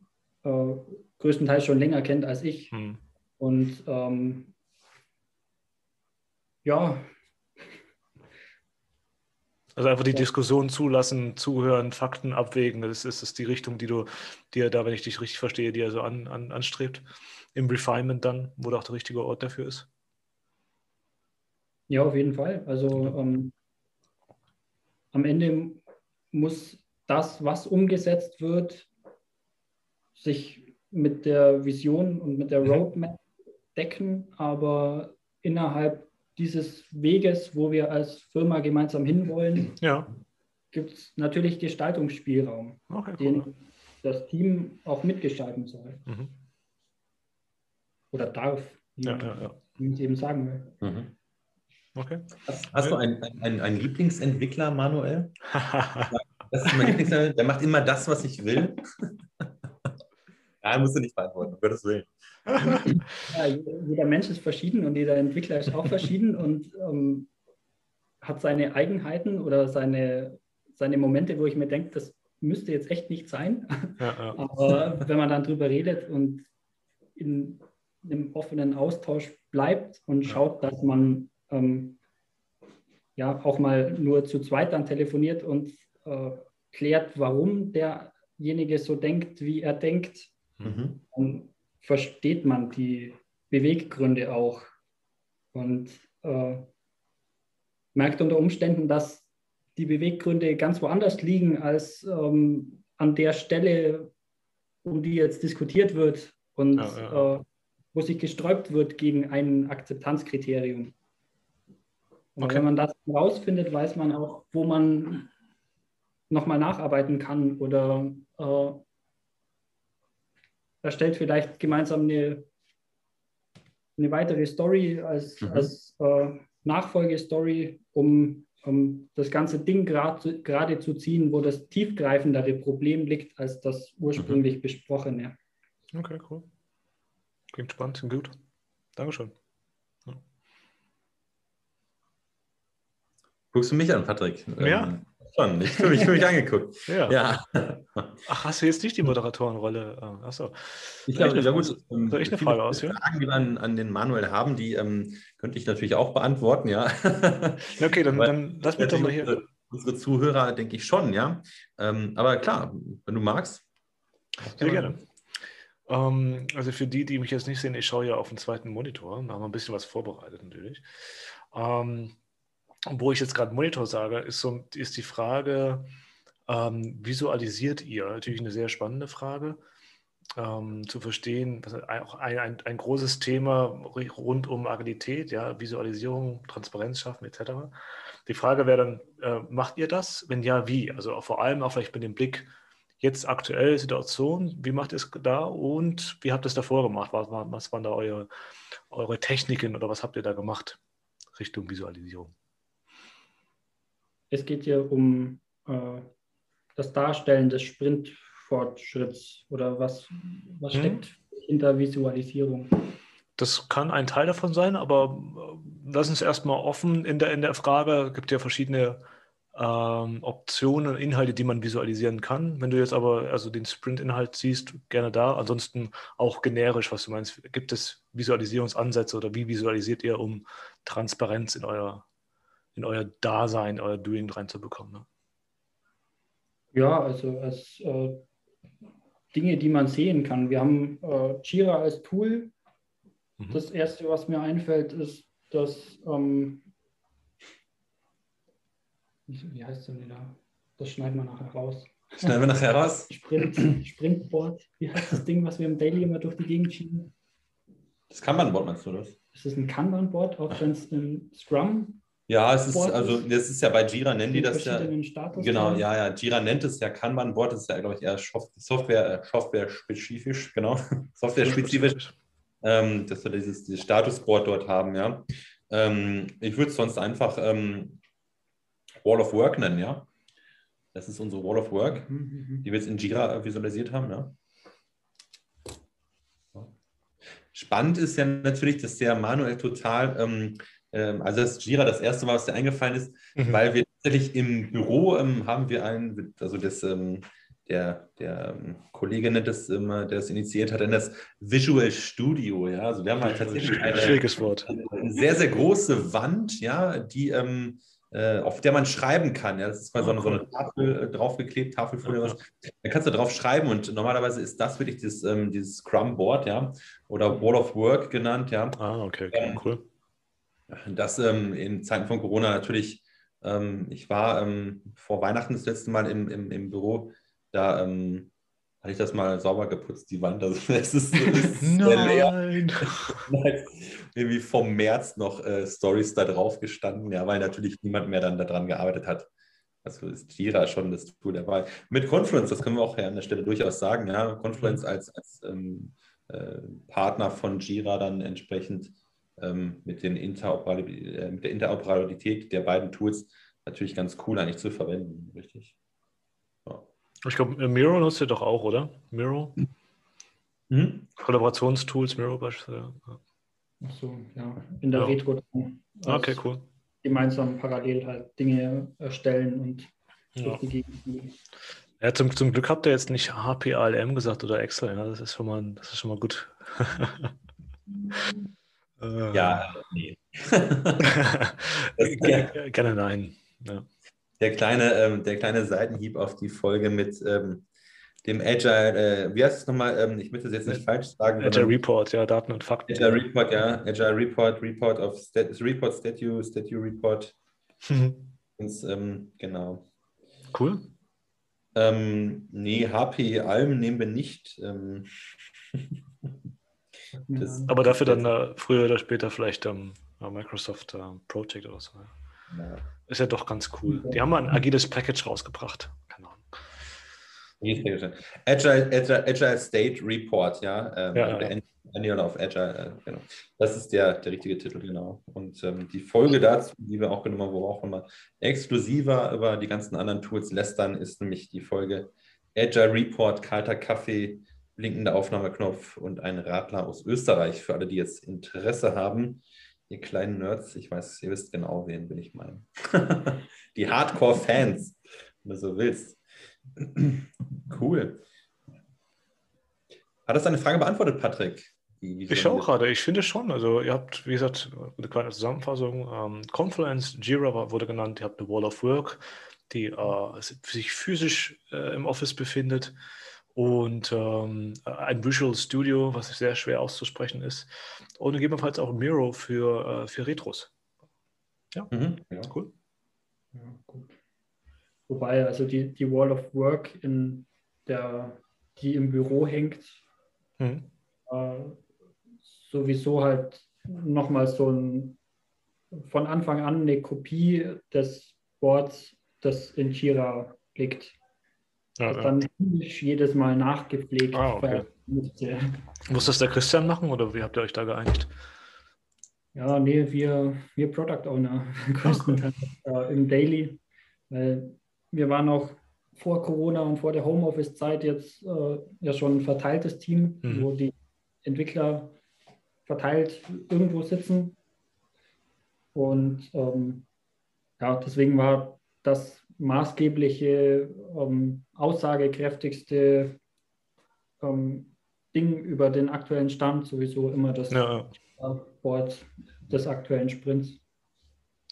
äh, größtenteils schon länger kennt als ich. Mhm. Und ähm, ja, also einfach die ja. Diskussion zulassen, zuhören, Fakten abwägen. Das ist, das die Richtung, die du dir da, wenn ich dich richtig verstehe, dir so an, an, anstrebt. Im Refinement dann, wo da auch der richtige Ort dafür ist. Ja, auf jeden Fall. Also ähm, am Ende muss das, was umgesetzt wird, sich mit der Vision und mit der mhm. Roadmap decken, aber innerhalb dieses Weges, wo wir als Firma gemeinsam hinwollen, ja. gibt es natürlich Gestaltungsspielraum, okay, cool. den das Team auch mitgestalten soll. Mhm. Oder darf, wie, ja, ja, wie ich eben sagen will. Mhm. Okay. Hast, hast du einen, einen, einen Lieblingsentwickler, Manuel? das ist mein Lieblingsentwickler, der macht immer das, was ich will. Nein, musst du nicht beantworten, um Gottes Willen. ja, jeder Mensch ist verschieden und jeder Entwickler ist auch verschieden und ähm, hat seine Eigenheiten oder seine, seine Momente, wo ich mir denke, das müsste jetzt echt nicht sein. Ja, ja. Aber wenn man dann drüber redet und in einem offenen Austausch bleibt und schaut, dass man ähm, ja auch mal nur zu zweit dann telefoniert und äh, klärt, warum derjenige so denkt, wie er denkt, mhm. dann versteht man die Beweggründe auch und äh, merkt unter Umständen, dass die Beweggründe ganz woanders liegen als ähm, an der Stelle, um die jetzt diskutiert wird und ja, ja. Äh, wo sich gesträubt wird gegen ein Akzeptanzkriterium. Und okay. wenn man das herausfindet, weiß man auch, wo man nochmal nacharbeiten kann oder äh, erstellt vielleicht gemeinsam eine, eine weitere Story als, mhm. als äh, Nachfolgestory, um, um das ganze Ding gerade grad, zu ziehen, wo das tiefgreifendere Problem liegt als das ursprünglich mhm. besprochene. Okay, cool. Klingt spannend und gut. Dankeschön. Guckst du mich an, Patrick? Ja. Ähm, schon. Ich fühle mich, fühl mich angeguckt. Ja. ja. Ach, hast du jetzt nicht die Moderatorenrolle? Ah, Achso. Ich glaube, ja, gut. Soll ich eine Frage ausführen? Fragen, die wir an, an, den Manuel haben, die ähm, könnte ich natürlich auch beantworten, ja. Okay, dann, dann lass mich doch mal hier. Unsere Zuhörer, denke ich schon, ja. Ähm, aber klar, wenn du magst. Sehr gerne. Ähm, also für die, die mich jetzt nicht sehen, ich schaue ja auf den zweiten Monitor. Da haben wir ein bisschen was vorbereitet natürlich. Ähm, wo ich jetzt gerade Monitor sage, ist, so, ist die Frage, ähm, visualisiert ihr? Natürlich eine sehr spannende Frage. Ähm, zu verstehen, auch ein, ein, ein, großes Thema rund um Agilität, ja, Visualisierung, Transparenz schaffen etc. Die Frage wäre dann, äh, macht ihr das? Wenn ja, wie? Also vor allem auch vielleicht mit dem Blick, jetzt aktuelle Situation, wie macht ihr es da und wie habt ihr es davor gemacht? Was, was waren da eure, eure Techniken oder was habt ihr da gemacht Richtung Visualisierung? Es geht hier um äh, das Darstellen des Sprintfortschritts oder was, was hm. steckt hinter Visualisierung? Das kann ein Teil davon sein, aber äh, lass uns erstmal offen in der, in der Frage. Es gibt ja verschiedene ähm, Optionen und Inhalte, die man visualisieren kann. Wenn du jetzt aber also den Sprint-Inhalt siehst, gerne da. Ansonsten auch generisch, was du meinst. Gibt es Visualisierungsansätze oder wie visualisiert ihr, um Transparenz in euer in euer Dasein, euer Doing reinzubekommen. Ne? Ja, also als äh, Dinge, die man sehen kann. Wir haben äh, Jira als Tool. Mhm. Das erste, was mir einfällt, ist, dass ähm, wie heißt es denn da? Das schneiden wir nachher raus. Schneiden wir nachher raus? Sprint, Sprintboard. Wie heißt das Ding, was wir im Daily immer durch die Gegend schieben? Das Kanban-Board meinst du das? Ist das ein Kanban-Board, auch wenn es im Scrum ja, es ist, also das ist ja bei Jira nennen die das ja. Genau, ja, ja. Jira nennt es ja Kanban-Board, das ist ja, glaube ich, eher Software, Software-spezifisch, genau. Software-spezifisch. Ähm, dass wir dieses, dieses Statusboard dort haben, ja. Ähm, ich würde es sonst einfach ähm, Wall of Work nennen, ja. Das ist unsere Wall of Work, mhm, mhm. die wir jetzt in Jira visualisiert haben, ja. Spannend ist ja natürlich, dass der Manuel total ähm, also das Jira das erste Mal, was dir eingefallen ist, mhm. weil wir tatsächlich im Büro ähm, haben wir einen, also das, ähm, der, der ähm, Kollege nennt das immer, der es initiiert hat, in das Visual Studio, ja. Also wir haben halt tatsächlich eine, eine sehr, sehr große Wand, ja, die ähm, äh, auf der man schreiben kann. Ja, das ist mal so, eine, so eine Tafel äh, draufgeklebt, Tafelfolie. Was. Da kannst du drauf schreiben und normalerweise ist das wirklich dieses, ähm, dieses Scrum-Board, ja, oder Wall of Work genannt, ja. Ah, okay, okay ähm, cool. Das ähm, in Zeiten von Corona natürlich, ähm, ich war ähm, vor Weihnachten das letzte Mal im, im, im Büro, da ähm, hatte ich das mal sauber geputzt, die Wand. Also es ist, es ist Nein. Irgendwie vom März noch äh, Stories da drauf gestanden, ja, weil natürlich niemand mehr dann daran gearbeitet hat. Also ist Jira schon das Tool dabei. Mit Confluence, das können wir auch ja an der Stelle durchaus sagen, ja, Confluence mhm. als, als ähm, äh, Partner von Jira dann entsprechend mit, den äh, mit der Interoperabilität der beiden Tools natürlich ganz cool eigentlich zu verwenden, richtig? Ja. Ich glaube, äh, Miro nutzt ihr doch auch, oder? Miro? Mhm. Kollaborationstools, Miro beispielsweise. Ja. Ach so, ja. In der ja. Retro. Okay, cool. Gemeinsam parallel halt Dinge erstellen und ja. die Gegend ja, zum, zum Glück habt ihr jetzt nicht HPALM gesagt oder Excel. Ja? Das, ist schon mal, das ist schon mal gut. Äh, ja, nee. Gerne nein. Ja. Der, kleine, ähm, der kleine Seitenhieb auf die Folge mit ähm, dem Agile, äh, wie heißt es nochmal? Ähm, ich möchte es jetzt nicht falsch sagen. Agile Report, ja, Daten und Fakten. Agile Report, ja. Agile Report, Report of Stat Report, Statue, Statue Report. Mhm. Und, ähm, genau. Cool. Ähm, nee, HP Alm nehmen wir nicht. Das, Aber dafür dann äh, früher oder später vielleicht ähm, Microsoft äh, Project oder so. Ja. Ist ja doch ganz cool. Die haben mal ein agiles Package rausgebracht. Keine Ahnung. Agile, Agile, Agile State Report, ja. Ähm, ja, ja. Annual of Agile, äh, genau. Das ist der, der richtige Titel, genau. Und ähm, die Folge dazu, die wir auch genommen haben, wo wir auch nochmal exklusiver über die ganzen anderen Tools lästern, ist nämlich die Folge Agile Report, kalter Kaffee, blinkender Aufnahmeknopf und ein Radler aus Österreich für alle, die jetzt Interesse haben. Ihr kleinen Nerds, ich weiß, ihr wisst genau, wen bin ich meine. die Hardcore-Fans, wenn du so willst. cool. Hat das deine Frage beantwortet, Patrick? ich schaue gerade, ich finde schon. Also ihr habt, wie gesagt, eine kleine Zusammenfassung. Ähm, Confluence, Jira wurde genannt, ihr habt eine Wall of Work, die äh, sich physisch äh, im Office befindet und ähm, ein Visual Studio, was sehr schwer auszusprechen ist. Und gegebenenfalls auch Miro für, äh, für Retros. Ja, mhm, ja. cool. Ja, gut. Wobei, also die, die Wall of Work, in der, die im Büro hängt, mhm. äh, sowieso halt nochmal so ein von Anfang an eine Kopie des Boards, das in Jira liegt. Ja, das ja. dann jedes Mal nachgepflegt. Ah, okay. Muss das der Christian machen oder wie habt ihr euch da geeinigt? Ja, nee, wir, wir Product Owner größtenteils äh, im Daily. Weil wir waren auch vor Corona und vor der Homeoffice-Zeit jetzt äh, ja schon ein verteiltes Team, mhm. wo die Entwickler verteilt irgendwo sitzen. Und ähm, ja, deswegen war das maßgebliche, ähm, aussagekräftigste ähm, Ding über den aktuellen Stand sowieso immer das ja. Board des aktuellen Sprints.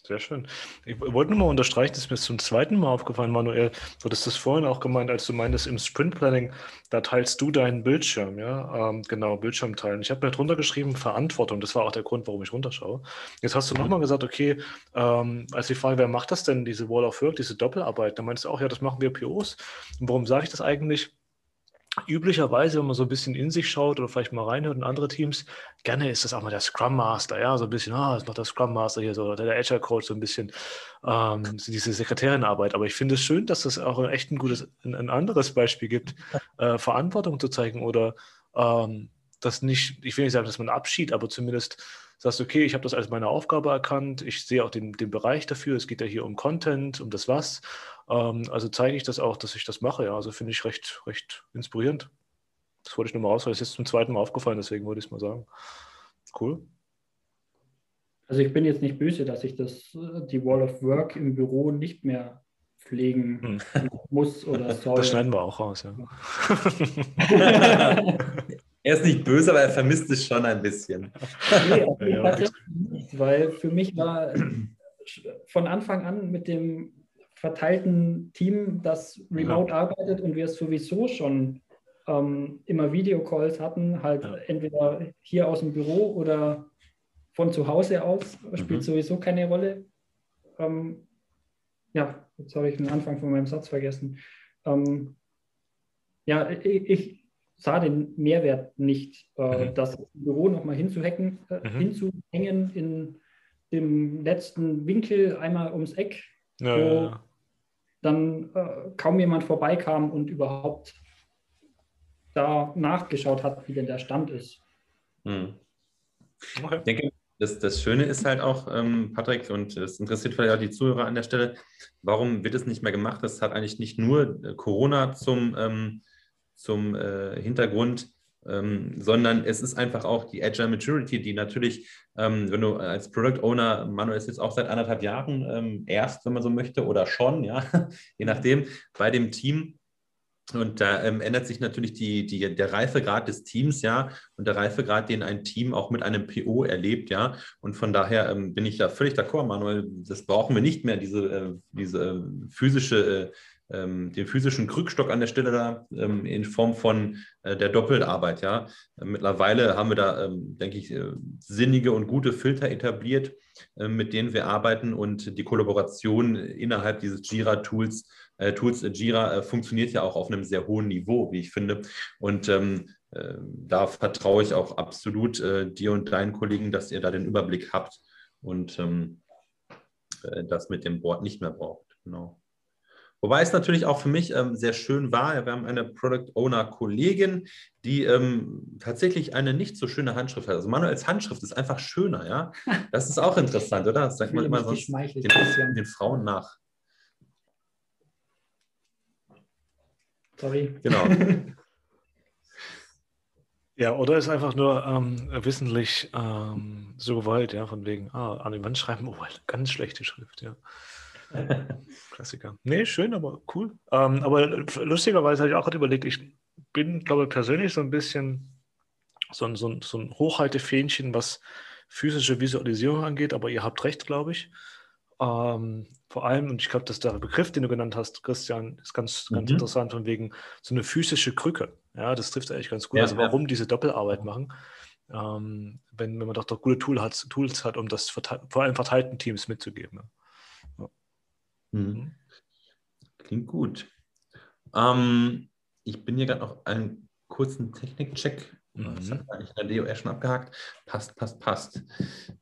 Sehr schön. Ich wollte nur mal unterstreichen, das ist mir zum zweiten Mal aufgefallen, Manuel. Du hattest das vorhin auch gemeint, als du meintest, im Sprint Planning, da teilst du deinen Bildschirm, ja? Ähm, genau, Bildschirm teilen. Ich habe mir drunter geschrieben, Verantwortung. Das war auch der Grund, warum ich runterschaue. Jetzt hast du nochmal gesagt, okay, ähm, als die Frage, wer macht das denn, diese Wall of Work, diese Doppelarbeit? Da meinst du auch, ja, das machen wir POs. Und warum sage ich das eigentlich? Üblicherweise, wenn man so ein bisschen in sich schaut oder vielleicht mal reinhört in andere Teams, gerne ist das auch mal der Scrum Master, ja, so ein bisschen, ah, ist noch der Scrum Master hier, so, oder der Agile Coach, so ein bisschen ähm, diese Sekretärinarbeit. Aber ich finde es schön, dass es auch echt ein gutes, ein, ein anderes Beispiel gibt, äh, Verantwortung zu zeigen oder ähm, das nicht, ich will nicht sagen, dass man Abschied, aber zumindest sagst, okay, ich habe das als meine Aufgabe erkannt, ich sehe auch den, den Bereich dafür, es geht ja hier um Content, um das Was. Ähm, also zeige ich das auch, dass ich das mache, ja. Also finde ich recht, recht inspirierend. Das wollte ich nur mal raus, weil es ist zum zweiten Mal aufgefallen, deswegen wollte ich es mal sagen. Cool. Also ich bin jetzt nicht böse, dass ich das, äh, die Wall of Work im Büro nicht mehr pflegen hm. muss oder soll. Das schneiden wir auch raus, ja. Er ist nicht böse, aber er vermisst es schon ein bisschen. Nee, ja, weil für mich war von Anfang an mit dem verteilten Team, das remote ja. arbeitet und wir es sowieso schon ähm, immer Videocalls hatten, halt ja. entweder hier aus dem Büro oder von zu Hause aus, spielt mhm. sowieso keine Rolle. Ähm, ja, jetzt habe ich den Anfang von meinem Satz vergessen. Ähm, ja, ich, ich sah den Mehrwert nicht, äh, mhm. das Büro nochmal hinzuhacken, äh, mhm. hinzuhängen in dem letzten Winkel einmal ums Eck, ja, wo ja. Dann äh, kaum jemand vorbeikam und überhaupt da nachgeschaut hat, wie denn der Stand ist. Okay. Ich denke, das, das Schöne ist halt auch, ähm, Patrick, und es interessiert vielleicht auch die Zuhörer an der Stelle, warum wird es nicht mehr gemacht? Das hat eigentlich nicht nur äh, Corona zum ähm, zum äh, Hintergrund, ähm, sondern es ist einfach auch die Agile Maturity, die natürlich, ähm, wenn du als Product Owner, Manuel ist jetzt auch seit anderthalb Jahren ähm, erst, wenn man so möchte, oder schon, ja, je nachdem, bei dem Team. Und da ähm, ändert sich natürlich die, die, der Reifegrad des Teams, ja, und der Reifegrad, den ein Team auch mit einem PO erlebt, ja. Und von daher ähm, bin ich da völlig d'accord, Manuel. Das brauchen wir nicht mehr, diese, äh, diese äh, physische äh, ähm, den physischen Krückstock an der Stelle da ähm, in Form von äh, der Doppelarbeit. Ja? Äh, mittlerweile haben wir da, ähm, denke ich, äh, sinnige und gute Filter etabliert, äh, mit denen wir arbeiten und die Kollaboration innerhalb dieses Jira-Tools, äh, Tools Jira funktioniert ja auch auf einem sehr hohen Niveau, wie ich finde. Und ähm, da vertraue ich auch absolut dir und deinen Kollegen, dass ihr da den Überblick habt und ähm, das mit dem Board nicht mehr braucht. Genau. Wobei es natürlich auch für mich ähm, sehr schön war. Wir haben eine Product Owner Kollegin, die ähm, tatsächlich eine nicht so schöne Handschrift hat. Also Manuels Handschrift ist einfach schöner, ja. Das ist auch interessant, oder? Das sagt man immer sonst den, den Frauen nach. Sorry. Genau. Ja, oder ist einfach nur ähm, wissentlich ähm, so gewollt, ja, von wegen, ah, an die Wand schreiben, oh, ganz schlechte Schrift, ja. Klassiker. Nee, schön, aber cool. Ähm, aber lustigerweise habe ich auch gerade überlegt, ich bin, glaube ich, persönlich so ein bisschen so ein, so ein, so ein Hochhaltefähnchen, was physische Visualisierung angeht, aber ihr habt recht, glaube ich. Ähm, vor allem, und ich glaube, dass der Begriff, den du genannt hast, Christian, ist ganz, ganz mhm. interessant, von wegen so eine physische Krücke. Ja, das trifft eigentlich ganz gut. Ja, also warum ja. diese Doppelarbeit machen, ähm, wenn, wenn man doch, doch gute Tool hat, Tools hat, um das vor allem verteilten Teams mitzugeben. Ja. Mhm. Klingt gut. Ähm, ich bin hier gerade noch einen kurzen Technikcheck das hat eigentlich in der DOR schon abgehakt. Passt, passt, passt.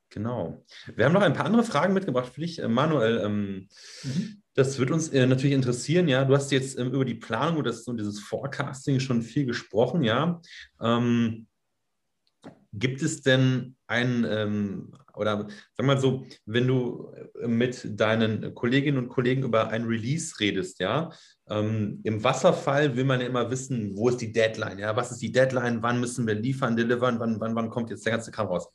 Genau. Wir haben noch ein paar andere Fragen mitgebracht für dich, äh, Manuel. Ähm, mhm. Das wird uns äh, natürlich interessieren. Ja, du hast jetzt ähm, über die Planung und, das, und dieses Forecasting schon viel gesprochen. Ja, ähm, gibt es denn ein, ähm, oder sag mal so, wenn du äh, mit deinen Kolleginnen und Kollegen über ein Release redest, ja, ähm, Im Wasserfall will man ja immer wissen, wo ist die Deadline? Ja, was ist die Deadline? Wann müssen wir liefern, delivern? Wann, wann, wann kommt jetzt der ganze Kram raus?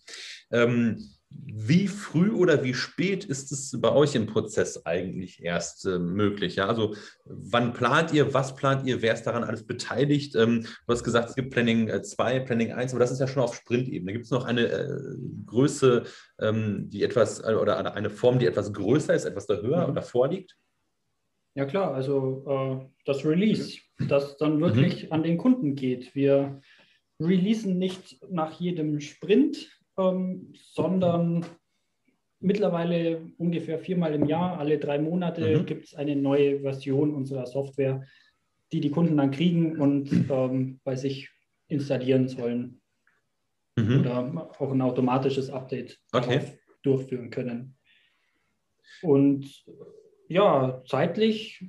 Ähm, wie früh oder wie spät ist es bei euch im Prozess eigentlich erst äh, möglich? Ja, also wann plant ihr, was plant ihr, wer ist daran alles beteiligt? Ähm, du hast gesagt, es gibt Planning 2, äh, Planning 1, aber das ist ja schon auf Sprintebene. Gibt es noch eine äh, Größe, ähm, die etwas äh, oder eine Form, die etwas größer ist, etwas da höher mhm. oder vorliegt? Ja klar, also äh, das Release, das dann wirklich mhm. an den Kunden geht. Wir releasen nicht nach jedem Sprint, ähm, sondern mittlerweile ungefähr viermal im Jahr, alle drei Monate mhm. gibt es eine neue Version unserer Software, die die Kunden dann kriegen und ähm, bei sich installieren sollen. Mhm. Oder auch ein automatisches Update okay. durchführen können. Und ja, zeitlich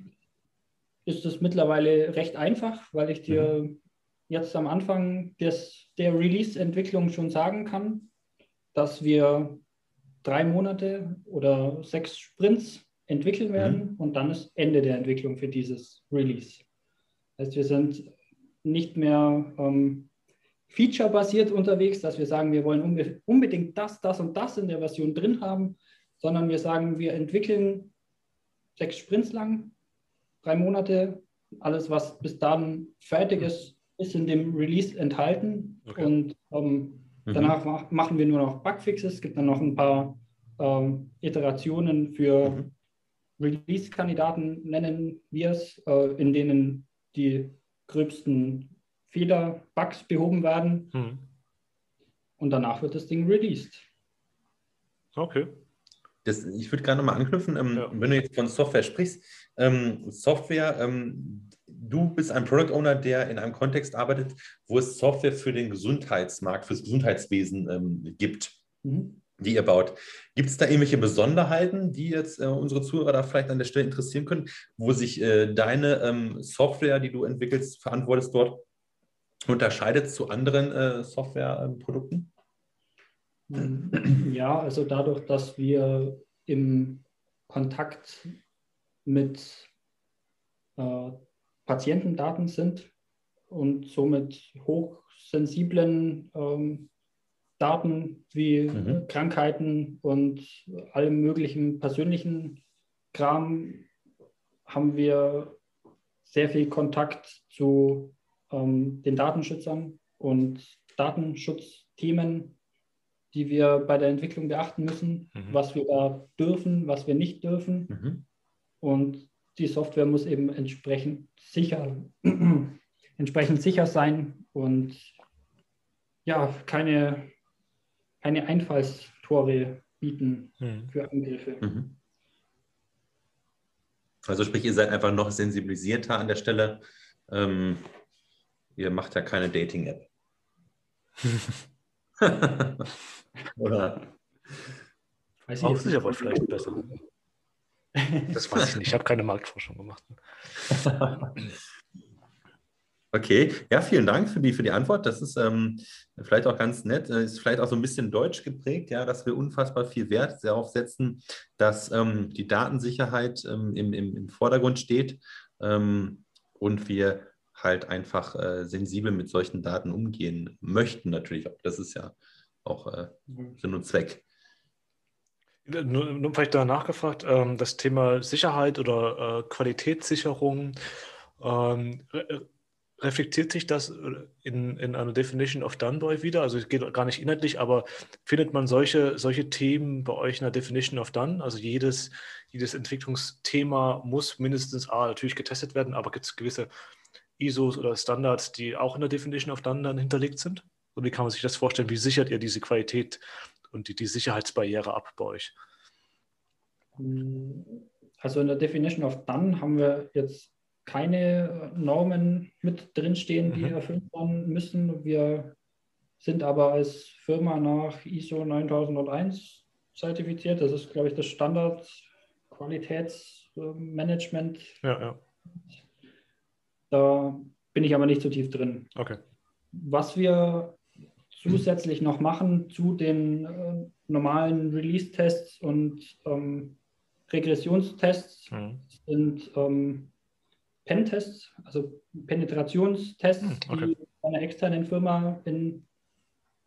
ist es mittlerweile recht einfach, weil ich dir mhm. jetzt am Anfang des, der Release-Entwicklung schon sagen kann, dass wir drei Monate oder sechs Sprints entwickeln werden mhm. und dann ist Ende der Entwicklung für dieses Release. Das heißt, wir sind nicht mehr ähm, feature-basiert unterwegs, dass wir sagen, wir wollen unbedingt das, das und das in der Version drin haben, sondern wir sagen, wir entwickeln sechs Sprints lang, drei Monate. Alles, was bis dann fertig ist, ist in dem Release enthalten. Okay. Und ähm, mhm. danach machen wir nur noch Bugfixes. Es gibt dann noch ein paar ähm, Iterationen für mhm. Release-Kandidaten, nennen wir es, äh, in denen die gröbsten Fehler, Bugs behoben werden. Mhm. Und danach wird das Ding released. Okay das, ich würde gerade nochmal anknüpfen, ähm, ja. wenn du jetzt von Software sprichst. Ähm, Software, ähm, du bist ein Product Owner, der in einem Kontext arbeitet, wo es Software für den Gesundheitsmarkt, fürs Gesundheitswesen ähm, gibt. Mhm. die ihr baut. Gibt es da irgendwelche Besonderheiten, die jetzt äh, unsere Zuhörer da vielleicht an der Stelle interessieren können, wo sich äh, deine ähm, Software, die du entwickelst, verantwortest dort, unterscheidet zu anderen äh, Softwareprodukten? Ja, also dadurch, dass wir im Kontakt mit äh, Patientendaten sind und somit hochsensiblen ähm, Daten wie mhm. Krankheiten und allem möglichen persönlichen Kram, haben wir sehr viel Kontakt zu ähm, den Datenschützern und Datenschutzthemen die wir bei der Entwicklung beachten müssen, mhm. was wir da dürfen, was wir nicht dürfen. Mhm. Und die Software muss eben entsprechend sicher, entsprechend sicher sein und ja, keine, keine Einfallstore bieten mhm. für Angriffe. Mhm. Also sprich, ihr seid einfach noch sensibilisierter an der Stelle. Ähm, ihr macht ja keine Dating-App. Oder? Weiß ich Auch sicher vielleicht besser. Das weiß ich nicht. Ich habe keine Marktforschung gemacht. Okay, ja, vielen Dank für die, für die Antwort. Das ist ähm, vielleicht auch ganz nett, äh, ist vielleicht auch so ein bisschen deutsch geprägt, ja, dass wir unfassbar viel Wert darauf setzen, dass ähm, die Datensicherheit ähm, im, im, im Vordergrund steht ähm, und wir halt einfach äh, sensibel mit solchen Daten umgehen möchten, natürlich. Das ist ja auch äh, Sinn und Zweck. Nur, nur vielleicht da nachgefragt, ähm, das Thema Sicherheit oder äh, Qualitätssicherung. Ähm, reflektiert sich das äh, in, in einer Definition of Done bei wieder? Also es geht gar nicht inhaltlich, aber findet man solche, solche Themen bei euch in der Definition of Done? Also jedes, jedes Entwicklungsthema muss mindestens A natürlich getestet werden, aber gibt es gewisse ISOs oder Standards, die auch in der Definition of Done dann hinterlegt sind? Und wie kann man sich das vorstellen? Wie sichert ihr diese Qualität und die, die Sicherheitsbarriere ab bei euch? Also in der Definition of Done haben wir jetzt keine Normen mit drinstehen, die mhm. erfüllt werden müssen. Wir sind aber als Firma nach ISO 9001 zertifiziert. Das ist, glaube ich, das Standard Qualitätsmanagement. Ja, ja. Da bin ich aber nicht so tief drin. Okay. Was wir zusätzlich noch machen zu den äh, normalen Release-Tests und ähm, Regressionstests mhm. sind ähm, Pentests, also Penetrationstests, hm, okay. die einer externen Firma in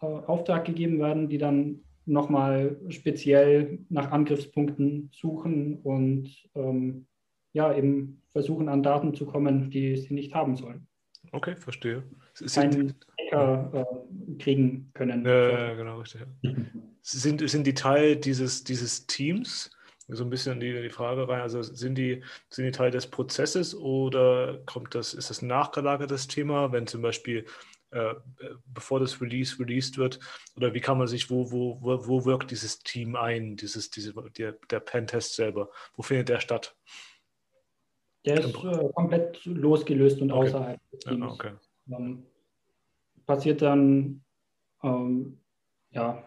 äh, Auftrag gegeben werden, die dann nochmal speziell nach Angriffspunkten suchen und ähm, ja, eben versuchen an Daten zu kommen, die sie nicht haben sollen. Okay, verstehe. Sind, Hacker äh, kriegen können. Ja, genau, richtig. sind, sind die Teil dieses, dieses Teams? so ein bisschen in die, die Frage rein. Also sind die, sind die Teil des Prozesses oder kommt das, ist das ein nachgelagertes Thema, wenn zum Beispiel äh, bevor das Release released wird? Oder wie kann man sich, wo, wo, wo, wo wirkt dieses Team ein, dieses, diese, der, der Pentest selber? Wo findet der statt? Der ist äh, komplett losgelöst und okay. außerhalb des Teams. Ja, okay. ähm, passiert dann ähm, ja,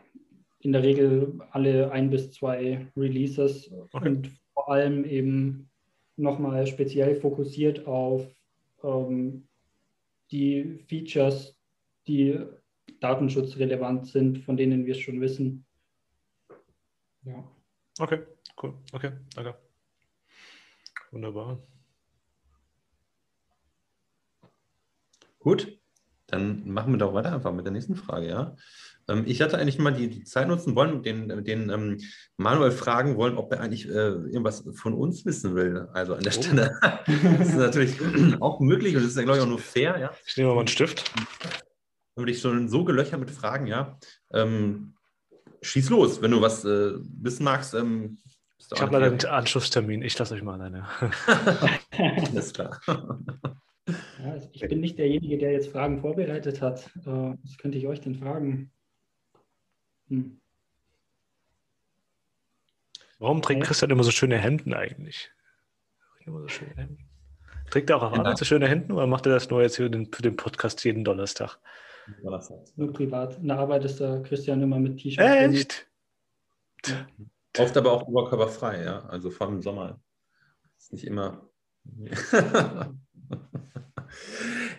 in der Regel alle ein bis zwei Releases okay. und vor allem eben nochmal speziell fokussiert auf ähm, die Features, die datenschutzrelevant sind, von denen wir es schon wissen. Ja. Okay, cool. Okay, danke. Wunderbar. Gut, dann machen wir doch weiter einfach mit der nächsten Frage, ja. Ähm, ich hatte eigentlich mal die, die Zeit nutzen wollen, den, den ähm, Manuel fragen wollen, ob er eigentlich äh, irgendwas von uns wissen will. Also an der oh. Stelle. das ist natürlich auch möglich und das ist ja, glaube ich, auch nur fair, ja. Ich nehme mal einen Stift. Dann würde ich schon so gelöchert mit Fragen, ja. Ähm, schieß los, wenn du was äh, wissen magst. Ähm, ich habe leider einen Anschlusstermin. Ich lasse euch mal alleine. Alles klar. Ja, ich bin nicht derjenige, der jetzt Fragen vorbereitet hat. Äh, was könnte ich euch denn fragen? Hm. Warum trägt Christian immer so schöne Hemden eigentlich? Immer so schöne Hemden. Trägt er auch auf Arbeit genau. so schöne Hemden oder macht er das nur jetzt für den, für den Podcast jeden Donnerstag? Nur privat. In der Arbeit ist der Christian immer mit T-Shirt. Echt? Ja. Oft aber auch oberkörperfrei, ja. Also vor allem im Sommer. Ist nicht immer.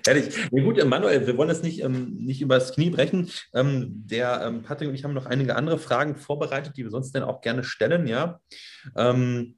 Ehrlich. Nee, gut, Manuel, wir wollen das nicht, ähm, nicht übers Knie brechen. Ähm, der ähm, Patrick und ich haben noch einige andere Fragen vorbereitet, die wir sonst dann auch gerne stellen, ja. Ähm,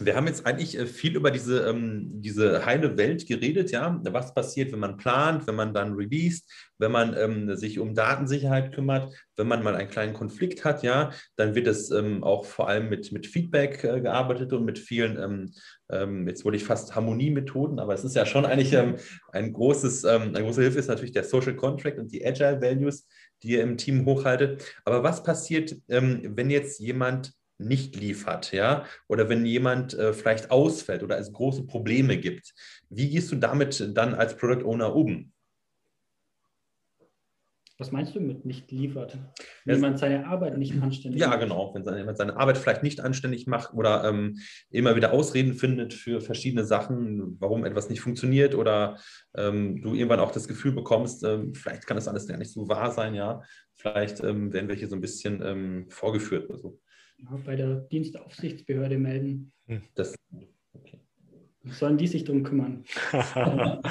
wir haben jetzt eigentlich äh, viel über diese, ähm, diese heile Welt geredet, ja. Was passiert, wenn man plant, wenn man dann released, wenn man ähm, sich um Datensicherheit kümmert, wenn man mal einen kleinen Konflikt hat, ja, dann wird es ähm, auch vor allem mit, mit Feedback äh, gearbeitet und mit vielen, ähm, ähm, jetzt wollte ich fast Harmoniemethoden, aber es ist ja schon eigentlich ähm, ein großes, eine große Hilfe ist natürlich der Social Contract und die Agile Values, die ihr im Team hochhaltet. Aber was passiert, wenn jetzt jemand nicht liefert, ja, oder wenn jemand äh, vielleicht ausfällt oder es große Probleme gibt. Wie gehst du damit dann als Product Owner um? Was meinst du mit nicht liefert? Wenn es, jemand seine Arbeit nicht anständig ja, macht? Ja, genau. Wenn jemand seine Arbeit vielleicht nicht anständig macht oder ähm, immer wieder Ausreden findet für verschiedene Sachen, warum etwas nicht funktioniert oder ähm, du irgendwann auch das Gefühl bekommst, ähm, vielleicht kann das alles gar nicht so wahr sein, ja. Vielleicht ähm, werden wir hier so ein bisschen ähm, vorgeführt oder so. Ja, bei der Dienstaufsichtsbehörde melden. Das, Sollen die sich drum kümmern?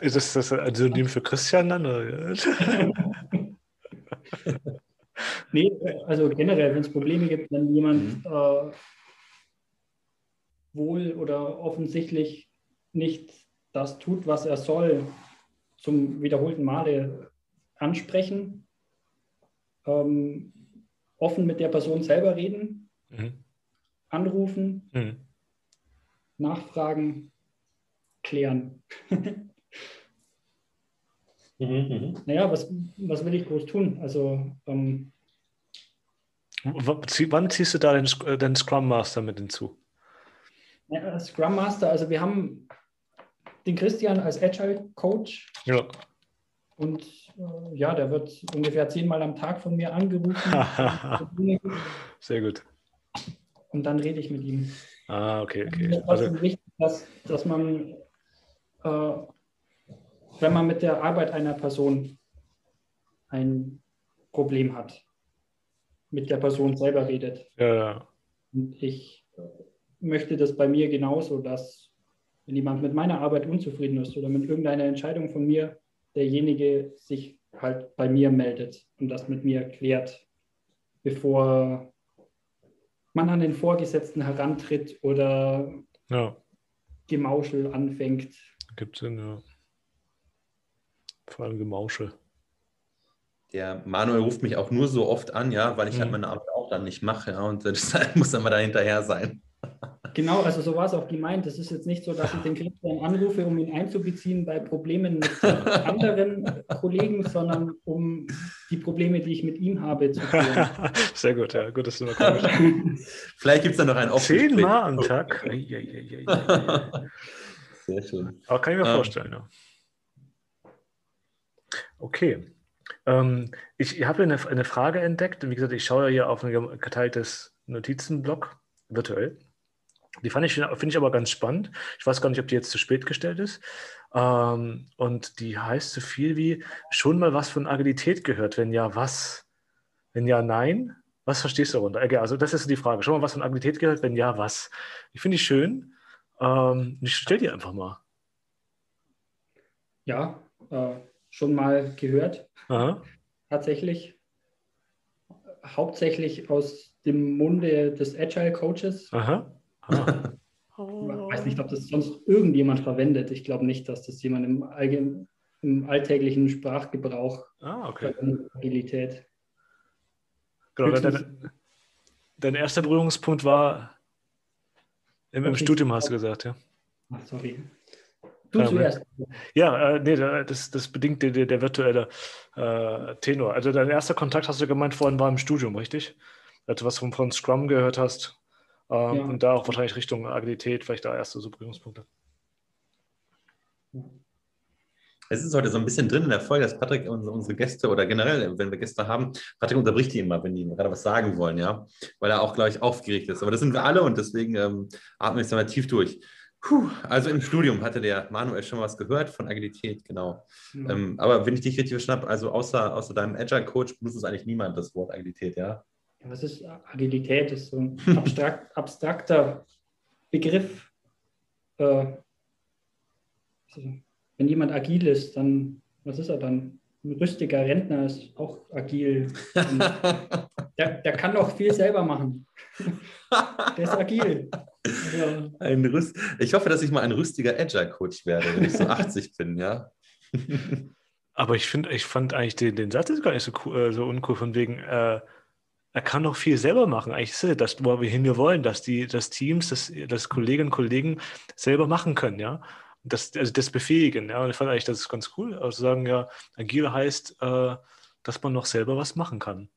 ist das, das ein Synonym für Christian dann? Oder? Nee, also generell, wenn es Probleme gibt, wenn jemand äh, wohl oder offensichtlich nicht das tut, was er soll, zum wiederholten Male ansprechen, ähm, offen mit der Person selber reden, Mhm. anrufen, Mhm. nachfragen, klären. Mhm, mhm. Naja, was, was will ich groß tun? Also ähm, zieh- Wann ziehst du da den, äh, den Scrum Master mit hinzu? ja, Scrum Master, also wir haben den Christian als Agile Coach Ja. Und äh, ja, der wird ungefähr zehnmal am Tag von mir angerufen Sehr gut. und dann rede ich mit ihm. Ah, okay, okay. ist Also, wichtig, dass, dass man, äh, wenn man mit der Arbeit einer Person ein Problem hat, mit der Person selber redet. ja, ja. Und ich äh, möchte das bei mir genauso, dass wenn jemand mit meiner Arbeit unzufrieden ist oder mit irgendeiner Entscheidung von mir, derjenige sich halt bei mir meldet und das mit mir klärt, bevor man an den Vorgesetzten herantritt oder ja. Gemauschel anfängt. Gibt Sinn, ja. Vor allem Gemauschel. Der Manuel ruft mich auch nur so oft an, ja, weil ich halt Mhm. meine Arbeit auch dann nicht mache, ja, und deshalb muss er mal da hinterher sein. Genau, also so war es auch gemeint. Es ist jetzt nicht so, dass ich den Christian anrufe, um ihn einzubeziehen bei Problemen mit anderen Kollegen, sondern um die Probleme, die ich mit ihm habe, zu klären. Sehr gut, ja. Gut, dass du noch kommst. Vielleicht gibt es da noch ein offenes Zehnmal am Gespräch. Tag? Sehr schön. Aber kann ich mir Ähm. vorstellen, ja. Okay. Ähm, ich habe eine, eine Frage entdeckt. Wie gesagt, ich schaue ja hier auf ein geteiltes Notizenblock virtuell. Die fand ich, finde ich aber ganz spannend. Ich weiß gar nicht, ob die jetzt zu spät gestellt ist. Ähm, und die heißt so viel wie schon mal was von Agilität gehört. Wenn ja, was? Wenn ja, nein. Was verstehst du darunter? Okay, also das ist die Frage. Schon mal was von Agilität gehört? Wenn ja, was? Die finde ich schön. Ähm, ich stelle die einfach mal. Ja, äh, schon mal gehört, Aha. tatsächlich. Hauptsächlich aus dem Munde des Agile Coaches. Aha. Ah. Ich weiß nicht, ob das sonst irgendjemand verwendet. Ich glaube nicht, dass das jemand im, allgemein, im alltäglichen Sprachgebrauch Ah, okay. Agilität. Genau, dein, dein erster Berührungspunkt war im, im Okay. Studium, hast du gesagt, ja. Ach, sorry. Du Ja, zuerst. Ja, äh, nee, da- das, das bedingt der, der, der virtuelle äh, Tenor. Also dein erster Kontakt, hast du gemeint, vorhin war im Studium, richtig? Als du was von, von Scrum gehört hast. Ähm, Ja. Und da auch wahrscheinlich Richtung Agilität, vielleicht da erste so Berührungspunkte. Es ist heute so ein bisschen drin in der Folge, dass Patrick unsere, unsere Gäste oder generell, wenn wir Gäste haben, Patrick unterbricht die immer, wenn die gerade was sagen wollen, ja, weil er auch, glaube ich, aufgeregt ist. Aber das sind wir alle und deswegen ähm, atmen wir jetzt mal tief durch. Puh, also im Studium hatte der Manuel schon was gehört von Agilität, genau. Ja. Ähm, aber wenn ich dich richtig verstanden habe, also außer, außer deinem Agile-Coach benutzt es eigentlich niemand das Wort Agilität, ja? Ja, Was ist Agilität? Das ist so ein abstrakt, abstrakter Begriff. Äh, also, wenn jemand agil ist, dann, was ist er dann? Ein rüstiger Rentner ist auch agil. Der, der kann doch viel selber machen. Der ist agil. Also, Ein Rüst ich hoffe, dass ich mal ein rüstiger Agile-Coach werde, wenn ich so 80 bin, ja? Aber ich finde, ich fand eigentlich den, den Satz ist gar nicht so, cool, äh, so uncool, von wegen, äh, er kann doch viel selber machen. Eigentlich ist ja das, wo wir hin wir wollen, dass die, dass Teams, dass, dass Kolleginnen und Kollegen selber machen können, ja. Das, also das befähigen, ja. Und ich fand eigentlich, das ist ganz cool. Also sagen ja, agil heißt, äh, dass man noch selber was machen kann.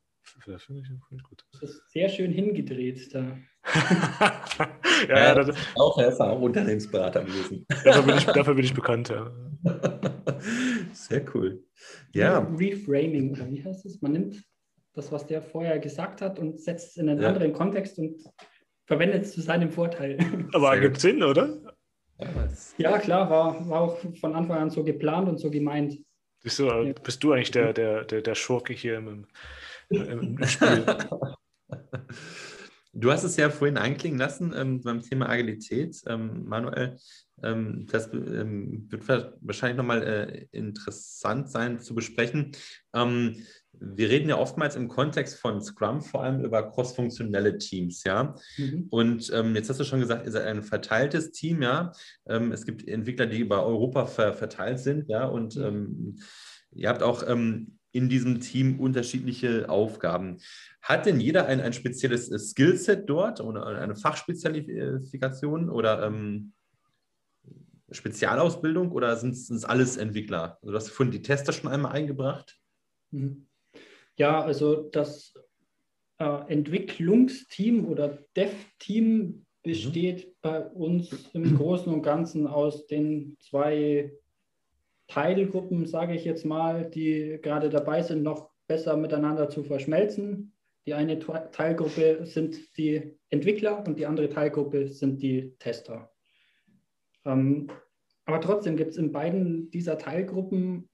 Das finde ich, find ich gut. das ist sehr schön hingedreht. Da. ja, ja, das, auch, er ist auch Unternehmensberater gewesen. dafür, bin ich, dafür bin ich bekannt, ja. Sehr cool. Ja, Reframing, oder wie heißt es? Man nimmt das, was der vorher gesagt hat, und setzt es in einen Ja. anderen Kontext und verwendet es zu seinem Vorteil. Aber ergibt Sinn, oder? Ja, klar, war, war auch von Anfang an so geplant und so gemeint. Siehst du, äh, Ja. bist du eigentlich der, der, der, der Schurke hier im, im, im Spiel? Du hast es ja vorhin einklingen lassen ähm, beim Thema Agilität, ähm, Manuel. Ähm, das ähm, wird wahrscheinlich nochmal äh, interessant sein zu besprechen. Ähm, wir reden ja oftmals im Kontext von Scrum vor allem über crossfunktionelle Teams, ja. Mhm. Und ähm, jetzt hast du schon gesagt, ihr seid ein verteiltes Team, ja. es gibt Entwickler, die über Europa ver verteilt sind, ja. Und mhm. ihr habt auch in diesem Team unterschiedliche Aufgaben. Hat denn jeder ein, ein spezielles äh, Skillset dort oder eine Fachspezifikation oder ähm, Spezialausbildung oder sind es alles Entwickler? Also, du hast vorhin die Tester schon einmal eingebracht. Mhm. Ja, also das äh, Entwicklungsteam oder Dev-Team besteht mhm. bei uns im Großen und Ganzen aus den zwei Teilgruppen, sage ich jetzt mal, die gerade dabei sind, noch besser miteinander zu verschmelzen. Die eine Teilgruppe sind die Entwickler und die andere Teilgruppe sind die Tester. Ähm, aber trotzdem gibt es in beiden dieser Teilgruppen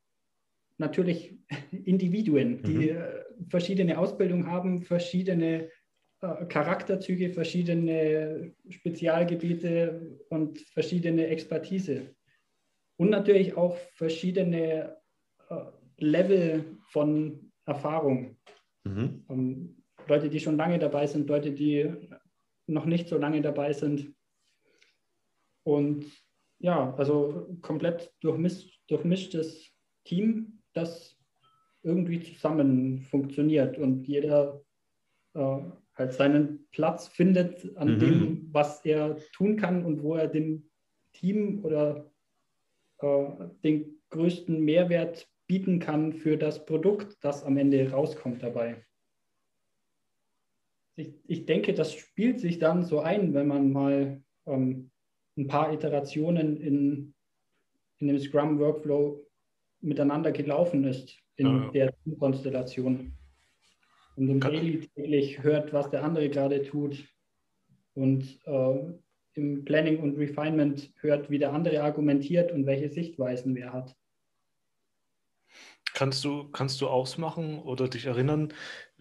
natürlich Individuen, die mhm. verschiedene Ausbildung haben, verschiedene äh, Charakterzüge, verschiedene Spezialgebiete und verschiedene Expertise und natürlich auch verschiedene äh, Level von Erfahrung. Mhm. Ähm, Leute, die schon lange dabei sind, Leute, die noch nicht so lange dabei sind. Und ja, also komplett durchmisch, durchmischtes Team, das irgendwie zusammen funktioniert und jeder äh, halt seinen Platz findet an mhm. dem, was er tun kann und wo er dem Team oder äh, den größten Mehrwert bieten kann für das Produkt, das am Ende rauskommt dabei. Ich, ich denke, das spielt sich dann so ein, wenn man mal ähm, ein paar Iterationen in, in dem Scrum-Workflow miteinander gelaufen ist in ja. der Konstellation. Und im Daily täglich hört, was der andere gerade tut und äh, im Planning und Refinement hört, wie der andere argumentiert und welche Sichtweisen wer hat. Kannst du, kannst du ausmachen oder dich erinnern?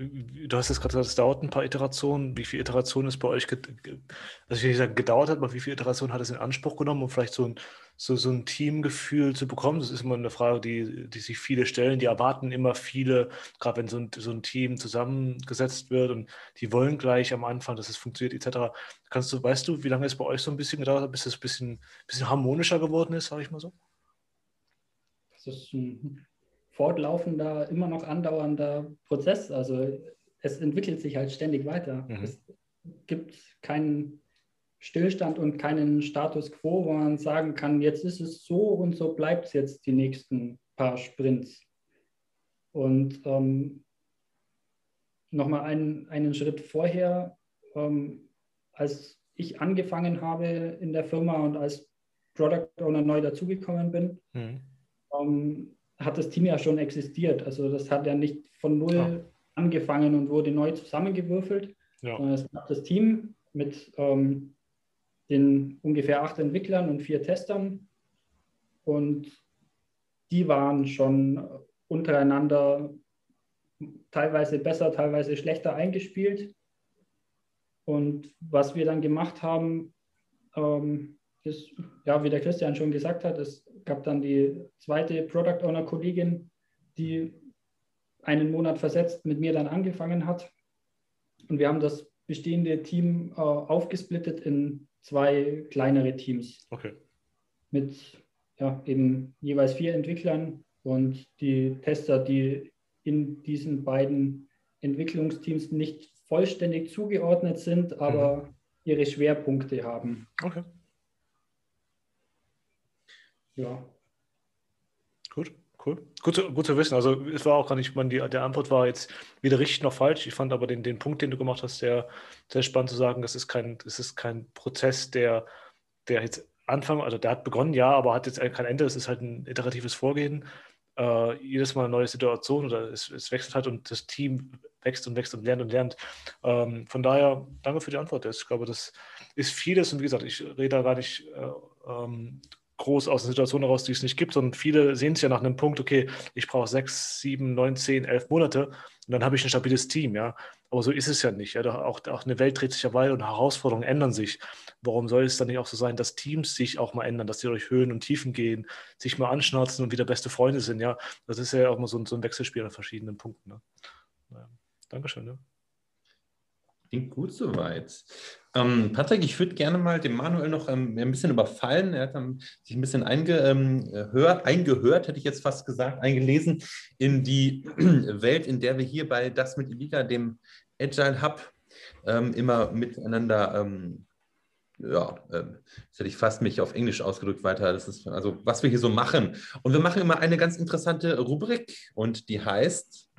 Du hast jetzt gerade gesagt, es dauert ein paar Iterationen. Wie viele Iterationen ist bei euch, also ich will sagen gedauert hat, aber wie viele Iterationen hat es in Anspruch genommen, um vielleicht so ein, so, so ein Teamgefühl zu bekommen? Das ist immer eine Frage, die, die sich viele stellen. Die erwarten immer viele, gerade wenn so ein, so ein Team zusammengesetzt wird und die wollen gleich am Anfang, dass es funktioniert, etc. Kannst du, weißt du, wie lange es bei euch so ein bisschen gedauert hat, bis es ein bisschen, bisschen harmonischer geworden ist, sage ich mal so? Das ist ein fortlaufender, immer noch andauernder Prozess. Also es entwickelt sich halt ständig weiter. Mhm. Es gibt keinen Stillstand und keinen Status quo, wo man sagen kann, jetzt ist es so und so bleibt es jetzt die nächsten paar Sprints. Und ähm, nochmal einen, einen Schritt vorher, ähm, als ich angefangen habe in der Firma und als Product Owner neu dazugekommen bin, mhm. ähm, hat das Team ja schon existiert. Also das hat ja nicht von null ja. angefangen und wurde neu zusammengewürfelt, ja. sondern es gab das Team mit ähm, den ungefähr acht Entwicklern und vier Testern und die waren schon untereinander teilweise besser, teilweise schlechter eingespielt. Und was wir dann gemacht haben, ähm, ist, ja, wie der Christian schon gesagt hat, es gab dann die zweite Product Owner Kollegin, die einen Monat versetzt mit mir dann angefangen hat. Und wir haben das bestehende Team äh, aufgesplittet in zwei kleinere Teams. Okay. Mit ja, eben jeweils vier Entwicklern und die Tester, die in diesen beiden Entwicklungsteams nicht vollständig zugeordnet sind, aber mhm. ihre Schwerpunkte haben. Okay. Ja. Gut, cool. Gut zu, gut zu wissen. Also es war auch gar nicht, man, die, der Antwort war jetzt weder richtig noch falsch. Ich fand aber den, den Punkt, den du gemacht hast, sehr, sehr spannend zu sagen, das ist kein, das ist kein Prozess, der, der jetzt Anfang, also der hat begonnen, ja, aber hat jetzt kein Ende. Es ist halt ein iteratives Vorgehen. Äh, jedes Mal eine neue Situation oder es, es, wechselt halt und das Team wächst und wächst und lernt und lernt. Ähm, von daher, danke für die Antwort. Ich glaube, das ist vieles und wie gesagt, ich rede da gar nicht äh, ähm, groß aus einer Situation heraus, die es nicht gibt, sondern viele sehen es ja nach einem Punkt, okay, ich brauche sechs, sieben, neun, zehn, elf Monate und dann habe ich ein stabiles Team, ja. Aber so ist es ja nicht. Ja? Auch, auch eine Welt dreht sich ja weiter und Herausforderungen ändern sich. Warum soll es dann nicht auch so sein, dass Teams sich auch mal ändern, dass sie durch Höhen und Tiefen gehen, sich mal anschnauzen und wieder beste Freunde sind, ja. Das ist ja auch mal so ein, so ein Wechselspiel an verschiedenen Punkten. Ne? Naja. Dankeschön. Ja. Klingt gut soweit. Ähm, Patrick, ich würde gerne mal dem Manuel noch ähm, ein bisschen überfallen. Er hat ähm, sich ein bisschen eingehört, eingehört, hätte ich jetzt fast gesagt, eingelesen in die Welt, in der wir hier bei Das mit Liga, dem Agile Hub, ähm, immer miteinander, ähm, ja, ähm, jetzt hätte ich fast mich auf Englisch ausgedrückt weiter. Das ist also, was wir hier so machen. Und wir machen immer eine ganz interessante Rubrik und die heißt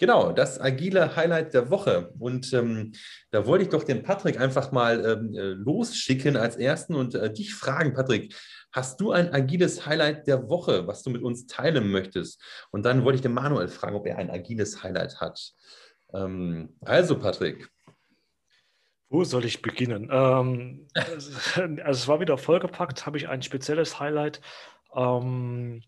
Genau, das agile Highlight der Woche. Und ähm, da wollte ich doch den Patrick einfach mal ähm, äh, losschicken als ersten und äh, dich fragen, Patrick, hast du ein agiles Highlight der Woche, was du mit uns teilen möchtest? Und dann wollte ich den Manuel fragen, ob er ein agiles Highlight hat. Ähm, also, Patrick. Wo soll ich beginnen? Also, es war wieder vollgepackt, habe ich ein spezielles Highlight. Ähm,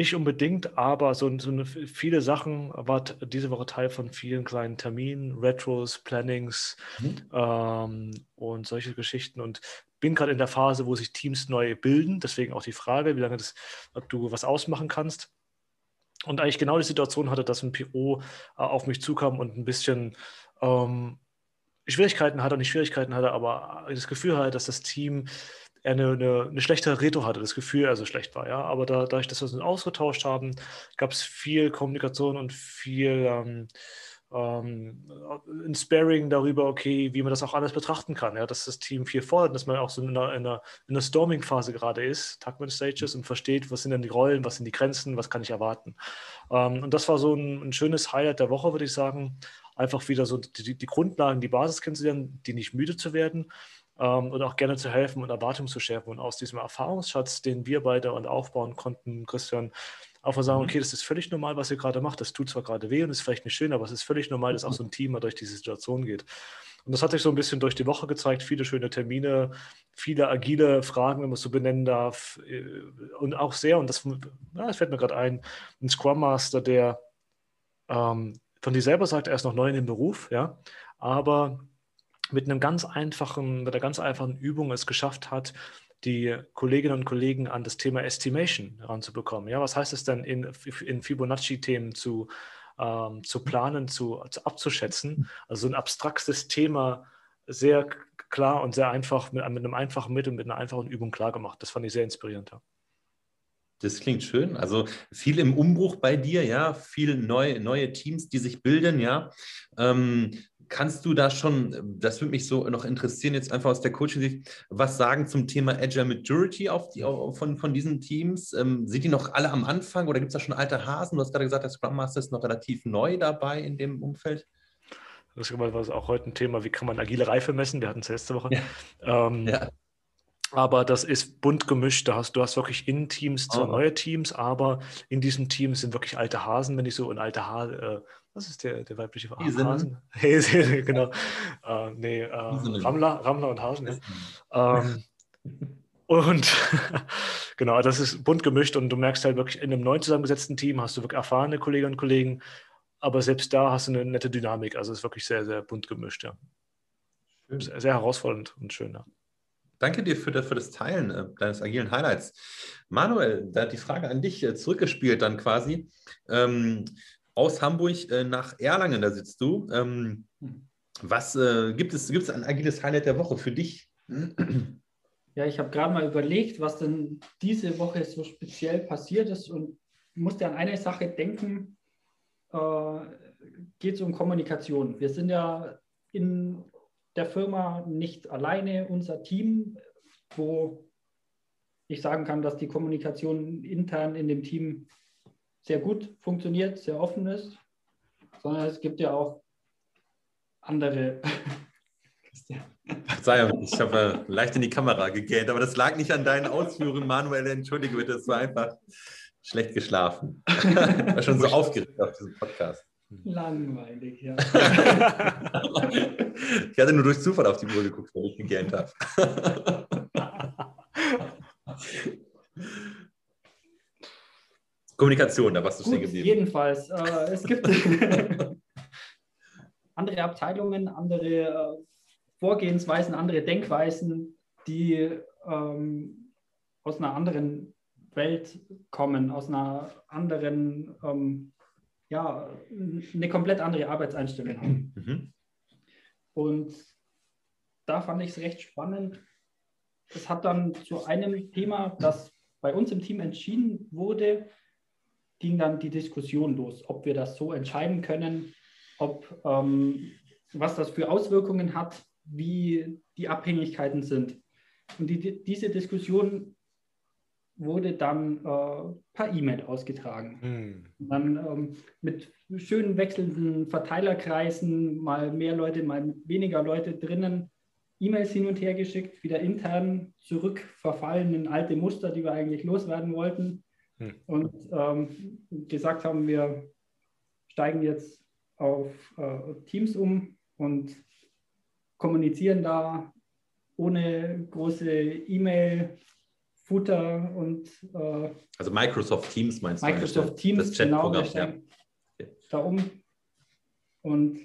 nicht unbedingt, aber so, so eine, viele Sachen war diese Woche Teil von vielen kleinen Terminen, Retros, Plannings mhm. ähm, und solche Geschichten. Und bin gerade in der Phase, wo sich Teams neu bilden. Deswegen auch die Frage, wie lange das, ob du was ausmachen kannst. Und eigentlich genau die Situation hatte, dass ein PO äh, auf mich zukam und ein bisschen ähm, Schwierigkeiten hatte, nicht Schwierigkeiten hatte, aber das Gefühl hatte, dass das Team er eine, eine, eine schlechtere Retro hatte, das Gefühl, er so schlecht war, ja. Aber da, dadurch, dass wir uns ausgetauscht haben, gab es viel Kommunikation und viel ähm, ähm, ein darüber, okay, wie man das auch alles betrachten kann, ja, dass das Team viel fordert, dass man auch so in einer, in einer, in einer Storming-Phase gerade ist, Tuckman Stages und versteht, was sind denn die Rollen, was sind die Grenzen, was kann ich erwarten. Ähm, und das war so ein, ein schönes Highlight der Woche, würde ich sagen. Einfach wieder so die, die Grundlagen, die Basis kennenzulernen, die nicht müde zu werden ähm, und auch gerne zu helfen und Erwartungen zu schärfen. Und aus diesem Erfahrungsschatz, den wir beide und aufbauen konnten, Christian, auch mal sagen, mhm. okay, das ist völlig normal, was ihr gerade macht. Das tut zwar gerade weh und ist vielleicht nicht schön, aber es ist völlig normal, dass auch so ein Team mal durch diese Situation geht. Und das hat sich so ein bisschen durch die Woche gezeigt. Viele schöne Termine, viele agile Fragen, wenn man es so benennen darf. Äh, und auch sehr, und das, ja, das fällt mir gerade ein, ein Scrum Master, der ähm, von dir selber sagt, er ist noch neu in dem Beruf, ja, aber mit einem ganz einfachen, mit einer ganz einfachen Übung es geschafft hat, die Kolleginnen und Kollegen an das Thema Estimation ranzubekommen. Ja, was heißt es denn in, in Fibonacci-Themen zu, ähm, zu planen, zu, zu, abzuschätzen? Also ein abstraktes Thema sehr klar und sehr einfach mit, mit einem einfachen Mittel, mit einer einfachen Übung klar gemacht. Das fand ich sehr inspirierend. Ja. Das klingt schön. Also viel im Umbruch bei dir, ja, viele neue, neue Teams, die sich bilden, ja. Ähm, kannst du da schon, das würde mich so noch interessieren, jetzt einfach aus der Coaching-Sicht, was sagen zum Thema Agile Maturity auf die, auf, von, von diesen Teams? Ähm, sind die noch alle am Anfang oder gibt es da schon alte Hasen? Du hast gerade gesagt, der Scrum Master ist noch relativ neu dabei in dem Umfeld. Das war auch heute ein Thema, wie kann man agile Reife messen? Wir hatten es letzte Woche. Ja. Ähm, ja. Aber das ist bunt gemischt. Du hast, du hast wirklich in Teams zwar oh. neue Teams, aber in diesen Teams sind wirklich alte Hasen, wenn ich so, und alte Hasen, äh, was ist der, der weibliche Hasen? Hasen, genau. äh, nee, äh, Rammler, Rammler und Hasen. Ja. Ähm, und genau, das ist bunt gemischt und du merkst halt wirklich, in einem neu zusammengesetzten Team hast du wirklich erfahrene Kolleginnen und Kollegen, aber selbst da hast du eine nette Dynamik. Also es ist wirklich sehr, sehr bunt gemischt, ja. Sehr, sehr, herausfordernd und schön, ja. Danke dir für, für das Teilen äh, deines agilen Highlights. Manuel, da hat die Frage an dich äh, zurückgespielt dann quasi. Ähm, aus Hamburg äh, nach Erlangen, da sitzt du. Ähm, hm. was äh, gibt es, gibt es ein agiles Highlight der Woche für dich? Ja, ich habe gerade mal überlegt, was denn diese Woche so speziell passiert ist und musste an eine Sache denken. Äh, geht es um Kommunikation. Wir sind ja in der Firma nicht alleine, unser Team, wo ich sagen kann, dass die Kommunikation intern in dem Team sehr gut funktioniert, sehr offen ist, sondern es gibt ja auch andere. Verzeihung, ich habe äh, leicht in die Kamera gegähnt, aber das lag nicht an deinen Ausführungen, Manuel. Entschuldige bitte, das war einfach Schlecht geschlafen. War schon so aufgeregt auf diesem Podcast. Langweilig, ja. ich hatte nur durch Zufall auf die Uhr geguckt, weil ich gegähnt habe. Kommunikation, da warst du stehen geblieben. jedenfalls, äh, es gibt andere Abteilungen, andere äh, Vorgehensweisen, andere Denkweisen, die ähm, aus einer anderen Welt kommen, aus einer anderen, ähm, ja, eine komplett andere Arbeitseinstellung haben. Mhm. Und da fand ich es recht spannend. Es hat dann zu einem Thema, das bei uns im Team entschieden wurde, ging dann die Diskussion los, ob wir das so entscheiden können, ob ähm, was das für Auswirkungen hat, wie die Abhängigkeiten sind. Und die, diese Diskussion wurde dann äh, per E-Mail ausgetragen. Hm. Und Dann ähm, mit schönen wechselnden Verteilerkreisen, mal mehr Leute, mal weniger Leute drinnen, E-Mails hin und her geschickt, wieder intern zurückverfallen in alte Muster, die wir eigentlich loswerden wollten. Hm. Und ähm, gesagt haben, wir steigen jetzt auf äh, Teams um und kommunizieren da ohne große E-Mail-Footer und äh, Also Microsoft Teams meinst du? Microsoft Teams, das genau, Chatprogramm. Ja. steigen da um. Und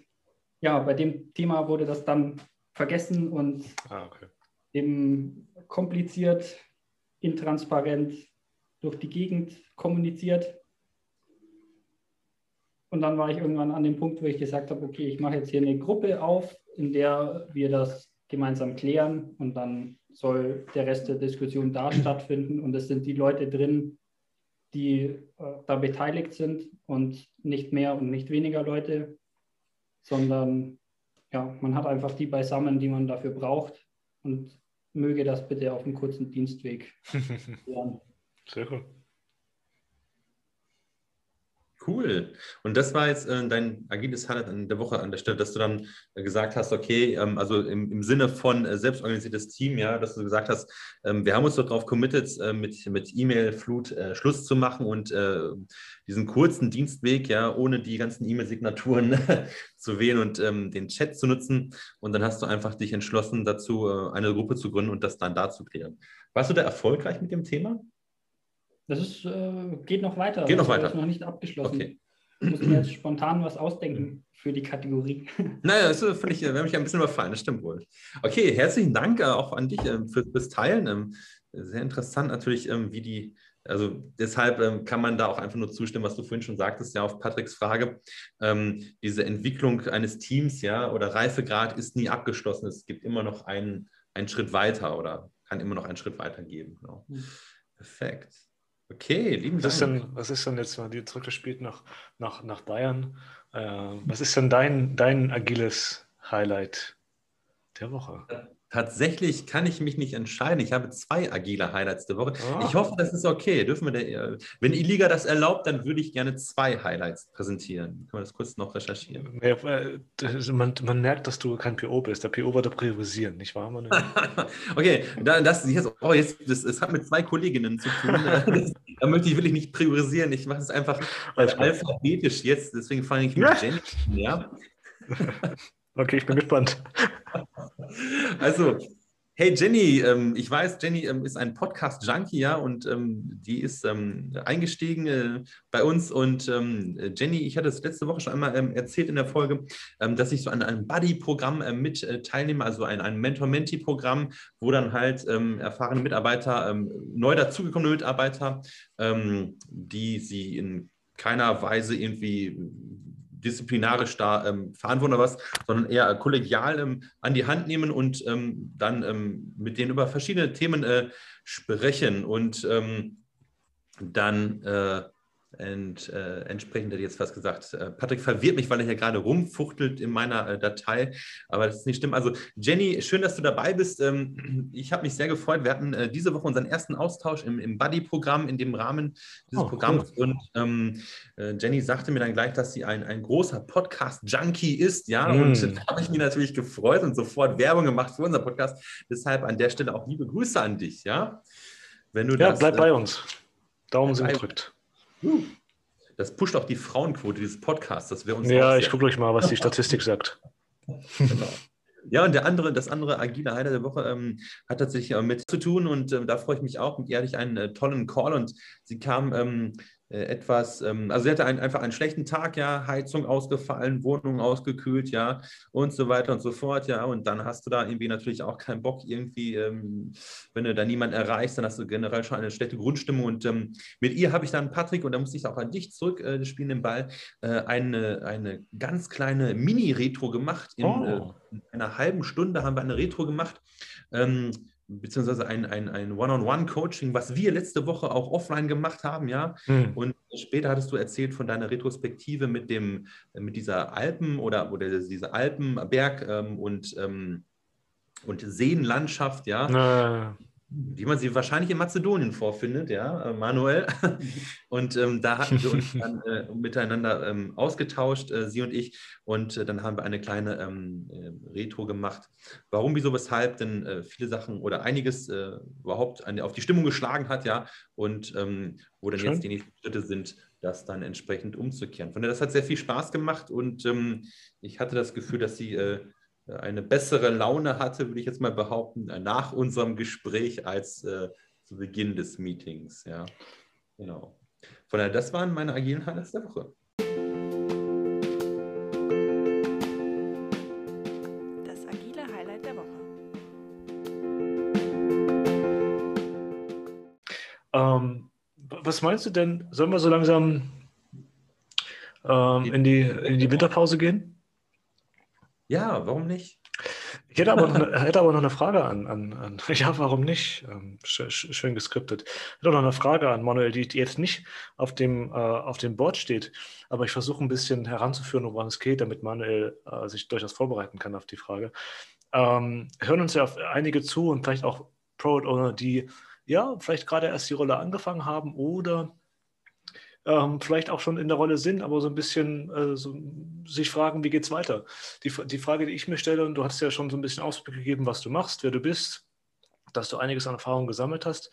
ja, bei dem Thema wurde das dann vergessen und Ah, okay. eben kompliziert, intransparent durch die Gegend kommuniziert. Und dann war ich irgendwann an dem Punkt, wo ich gesagt habe, okay, ich mache jetzt hier eine Gruppe auf, in der wir das gemeinsam klären und dann soll der Rest der Diskussion da stattfinden. Und es sind die Leute drin, die äh, da beteiligt sind und nicht mehr und nicht weniger Leute, sondern ja, man hat einfach die beisammen, die man dafür braucht und möge das bitte auf einem kurzen Dienstweg. Sehr cool. Cool. Und das war jetzt äh, dein agiles Highlight an der Woche an der Stelle, dass du dann äh, gesagt hast, okay, ähm, also im, im Sinne von äh, selbstorganisiertes Team, ja, dass du gesagt hast, ähm, wir haben uns doch darauf committed, äh, mit, mit E-Mail-Flut äh, Schluss zu machen und äh, diesen kurzen Dienstweg, ja, ohne die ganzen E-Mail-Signaturen zu wählen und ähm, den Chat zu nutzen. Und dann hast du einfach dich entschlossen, dazu eine Gruppe zu gründen und das dann da zu klären. Warst du da erfolgreich mit dem Thema? Das ist, äh, geht noch weiter. Geht noch Das weiter. ist noch nicht abgeschlossen. Okay. Ich muss mir jetzt spontan was ausdenken für die Kategorie. Naja, das ist völlig, äh, wir haben mich ein bisschen überfallen, das stimmt wohl. Okay, herzlichen Dank äh, auch an dich ähm, für, fürs Teilen. Ähm, sehr interessant natürlich, ähm, wie die, also deshalb ähm, kann man da auch einfach nur zustimmen, was du vorhin schon sagtest, ja, auf Patricks Frage. Ähm, diese Entwicklung eines Teams, ja, oder Reifegrad ist nie abgeschlossen. Es gibt immer noch einen, einen Schritt weiter oder kann immer noch einen Schritt weiter geben. Genau. Mhm. Perfekt. Okay, lieben Was ist, Dank. denn, was ist denn jetzt, mal die zurückgespielt nach, nach, nach Bayern? Äh, was ist denn dein, dein agiles Highlight der Woche? Tatsächlich kann ich mich nicht entscheiden. Ich habe zwei agile Highlights der Woche. Ah. Ich hoffe, das ist okay. Dürfen wir der, äh, wenn die Liga das erlaubt, dann würde ich gerne zwei Highlights präsentieren. Können wir das kurz noch recherchieren? Ja, äh, man, man merkt, dass du kein PO bist. Der PO wird priorisieren, nicht wahr? Okay, da, das, jetzt, oh, jetzt, das, das hat mit zwei Kolleginnen zu tun. Das, da möchte ich wirklich nicht priorisieren. Ich mache es einfach alphabetisch jetzt. Deswegen fange ich mit Ja. Jenny an. Ja? Okay, ich bin gespannt. Also, hey Jenny, ähm, ich weiß, Jenny ähm, ist ein Podcast-Junkie, ja, und ähm, die ist eingestiegen äh, bei uns. Und Jenny, ich hatte es letzte Woche schon einmal erzählt in der Folge, dass ich so an einem Buddy-Programm äh, mit äh, teilnehme, also ein, ein Mentor-Mentee-Programm, wo dann halt erfahrene Mitarbeiter, neu dazugekommene Mitarbeiter, die sie in keiner Weise irgendwie disziplinarisch da ähm, verantworten oder was, sondern eher kollegial ähm, an die Hand nehmen und ähm, dann ähm, mit denen über verschiedene Themen äh, sprechen. Und ähm, dann äh, ent, äh, entsprechend hätte ich jetzt fast gesagt, äh, Patrick verwirrt mich, weil er hier gerade rumfuchtelt in meiner äh, Datei, aber das ist nicht stimmt. Also Jenny, schön, dass du dabei bist. Ähm, ich habe mich sehr gefreut. Wir hatten äh, diese Woche unseren ersten Austausch im, im Buddy-Programm, in dem Rahmen dieses Oh, Programms und ähm, äh, Jenny sagte mir dann gleich, dass sie ein, ein großer Podcast-Junkie ist, ja, Mm. und da habe ich mich natürlich gefreut und sofort Werbung gemacht für unser Podcast. Deshalb an der Stelle auch liebe Grüße an dich, ja. Wenn du Ja, das, bleib äh, bei uns. Daumen sind gedrückt. Das pusht auch die Frauenquote dieses Podcasts. Das wäre uns Ja, ich gucke euch mal, was die Statistik sagt. Genau. Ja, und der andere, das andere agile Highlight der Woche ähm, hat tatsächlich äh, mit zu tun und ähm, da freue ich mich auch. Mit ihr hatte ich einen äh, tollen Call und sie kam ähm, äh, etwas, ähm, also sie hatte einen, einfach einen schlechten Tag, ja, Heizung ausgefallen, Wohnung ausgekühlt, ja, und so weiter und so fort, ja. Und dann hast du da irgendwie natürlich auch keinen Bock, irgendwie, ähm, wenn du da niemanden erreichst, dann hast du generell schon eine schlechte Grundstimmung. Und ähm, mit ihr habe ich dann, Patrick, und da muss ich auch an dich zurückspielen, äh, spielen den Ball, äh, eine, eine ganz kleine Mini-Retro gemacht. In, Oh. äh, in einer halben Stunde haben wir eine Retro gemacht. Ähm, beziehungsweise ein, ein, ein One-on-One-Coaching, was wir letzte Woche auch offline gemacht haben, ja. Hm. Und später hattest du erzählt von deiner Retrospektive mit dem, mit dieser Alpen oder, oder diese Alpenberg ähm, und, ähm, und Seenlandschaft, ja Äh, wie man sie wahrscheinlich in Mazedonien vorfindet, ja, äh, Manuel. Und ähm, da hatten wir uns dann äh, miteinander ähm, ausgetauscht, äh, sie und ich. Und äh, dann haben wir eine kleine ähm, äh, Retro gemacht. Warum, wieso, weshalb denn äh, viele Sachen oder einiges überhaupt an, auf die Stimmung geschlagen hat, ja. Und ähm, wo dann Schön. jetzt die nächsten Schritte sind, das dann entsprechend umzukehren. Von daher, das hat sehr viel Spaß gemacht und ähm, ich hatte das Gefühl, dass sie eine bessere Laune hatte, würde ich jetzt mal behaupten, äh, nach unserem Gespräch als äh, zu Beginn des Meetings. Ja, genau. Von daher, das waren meine agilen Highlights der Woche. Das agile Highlight der Woche. ähm, was meinst du denn? Sollen wir so langsam ähm, in, die, in die Winterpause gehen? Ja, warum nicht? Ich hätte aber noch eine, hätte aber noch eine Frage an, an, an ja, warum nicht? Ähm, sch, sch, schön geskriptet. Ich hätte auch noch eine Frage an Manuel, die, jetzt nicht auf dem, äh, auf dem Board steht, aber ich versuche ein bisschen heranzuführen, woran es geht, damit Manuel äh, sich durchaus vorbereiten kann auf die Frage. Ähm, hören uns ja einige zu und vielleicht auch Product Owner, die ja vielleicht gerade erst die Rolle angefangen haben oder ähm, vielleicht auch schon in der Rolle sind, aber so ein bisschen äh, so, sich fragen, wie geht's weiter? Die, die Frage, die ich mir stelle, und du hast ja schon so ein bisschen Ausblick gegeben, was du machst, wer du bist, dass du einiges an Erfahrung gesammelt hast.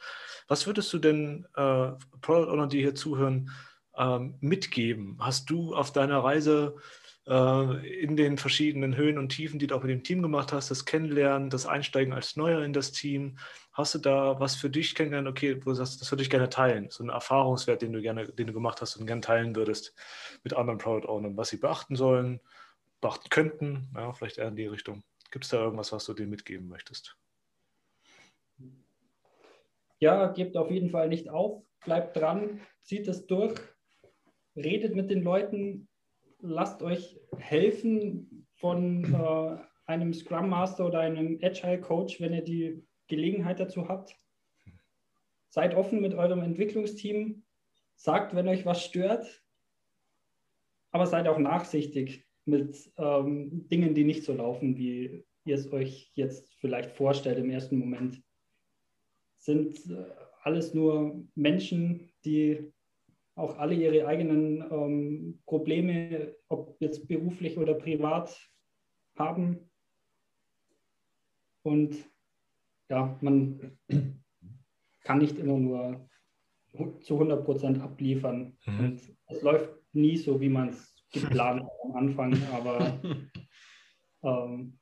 Was würdest du denn äh, Product Owner, die hier zuhören, ähm, mitgeben? Hast du auf deiner Reise in den verschiedenen Höhen und Tiefen, die du auch mit dem Team gemacht hast, das Kennenlernen, das Einsteigen als Neuer in das Team, hast du da was für dich kennengelernt, okay, wo du sagst, das würde ich gerne teilen, so einen Erfahrungswert, den du gerne, den du gemacht hast und gerne teilen würdest mit anderen Product Ownern, was sie beachten sollen, beachten könnten, ja, vielleicht eher in die Richtung. Gibt es da irgendwas, was du denen mitgeben möchtest? Ja, gebt auf jeden Fall nicht auf, bleibt dran, zieht es durch, redet mit den Leuten, lasst euch helfen von äh, einem Scrum Master oder einem Agile Coach, wenn ihr die Gelegenheit dazu habt. Seid offen mit eurem Entwicklungsteam, sagt, wenn euch was stört, aber seid auch nachsichtig mit ähm, Dingen, die nicht so laufen, wie ihr es euch jetzt vielleicht vorstellt im ersten Moment sind äh, alles nur Menschen, die auch alle ihre eigenen ähm, Probleme, ob jetzt beruflich oder privat, haben. Und ja, man kann nicht immer nur zu 100 Prozent abliefern. Mhm. Und es läuft nie so, wie man es geplant hat am Anfang, aber ähm,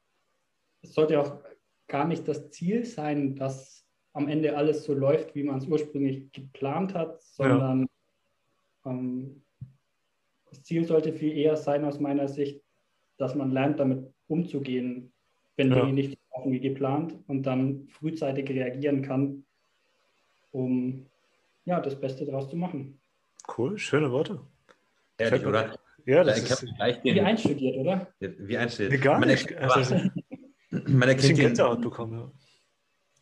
es sollte auch gar nicht das Ziel sein, dass am Ende alles so läuft, wie man es ursprünglich geplant hat, sondern ähm, das Ziel sollte viel eher sein aus meiner Sicht, dass man lernt, damit umzugehen, wenn Ja. Dinge nicht so laufen wie geplant und dann frühzeitig reagieren kann, um ja, das Beste daraus zu machen. Cool, schöne Worte. Ehrlich, oder? Ja, Da das erkennt ist man gleich Wie den, einstudiert, oder? wie einstellt. nee, gar man nicht. Erkennt, Also, man erkennt den, bekommen. Ja.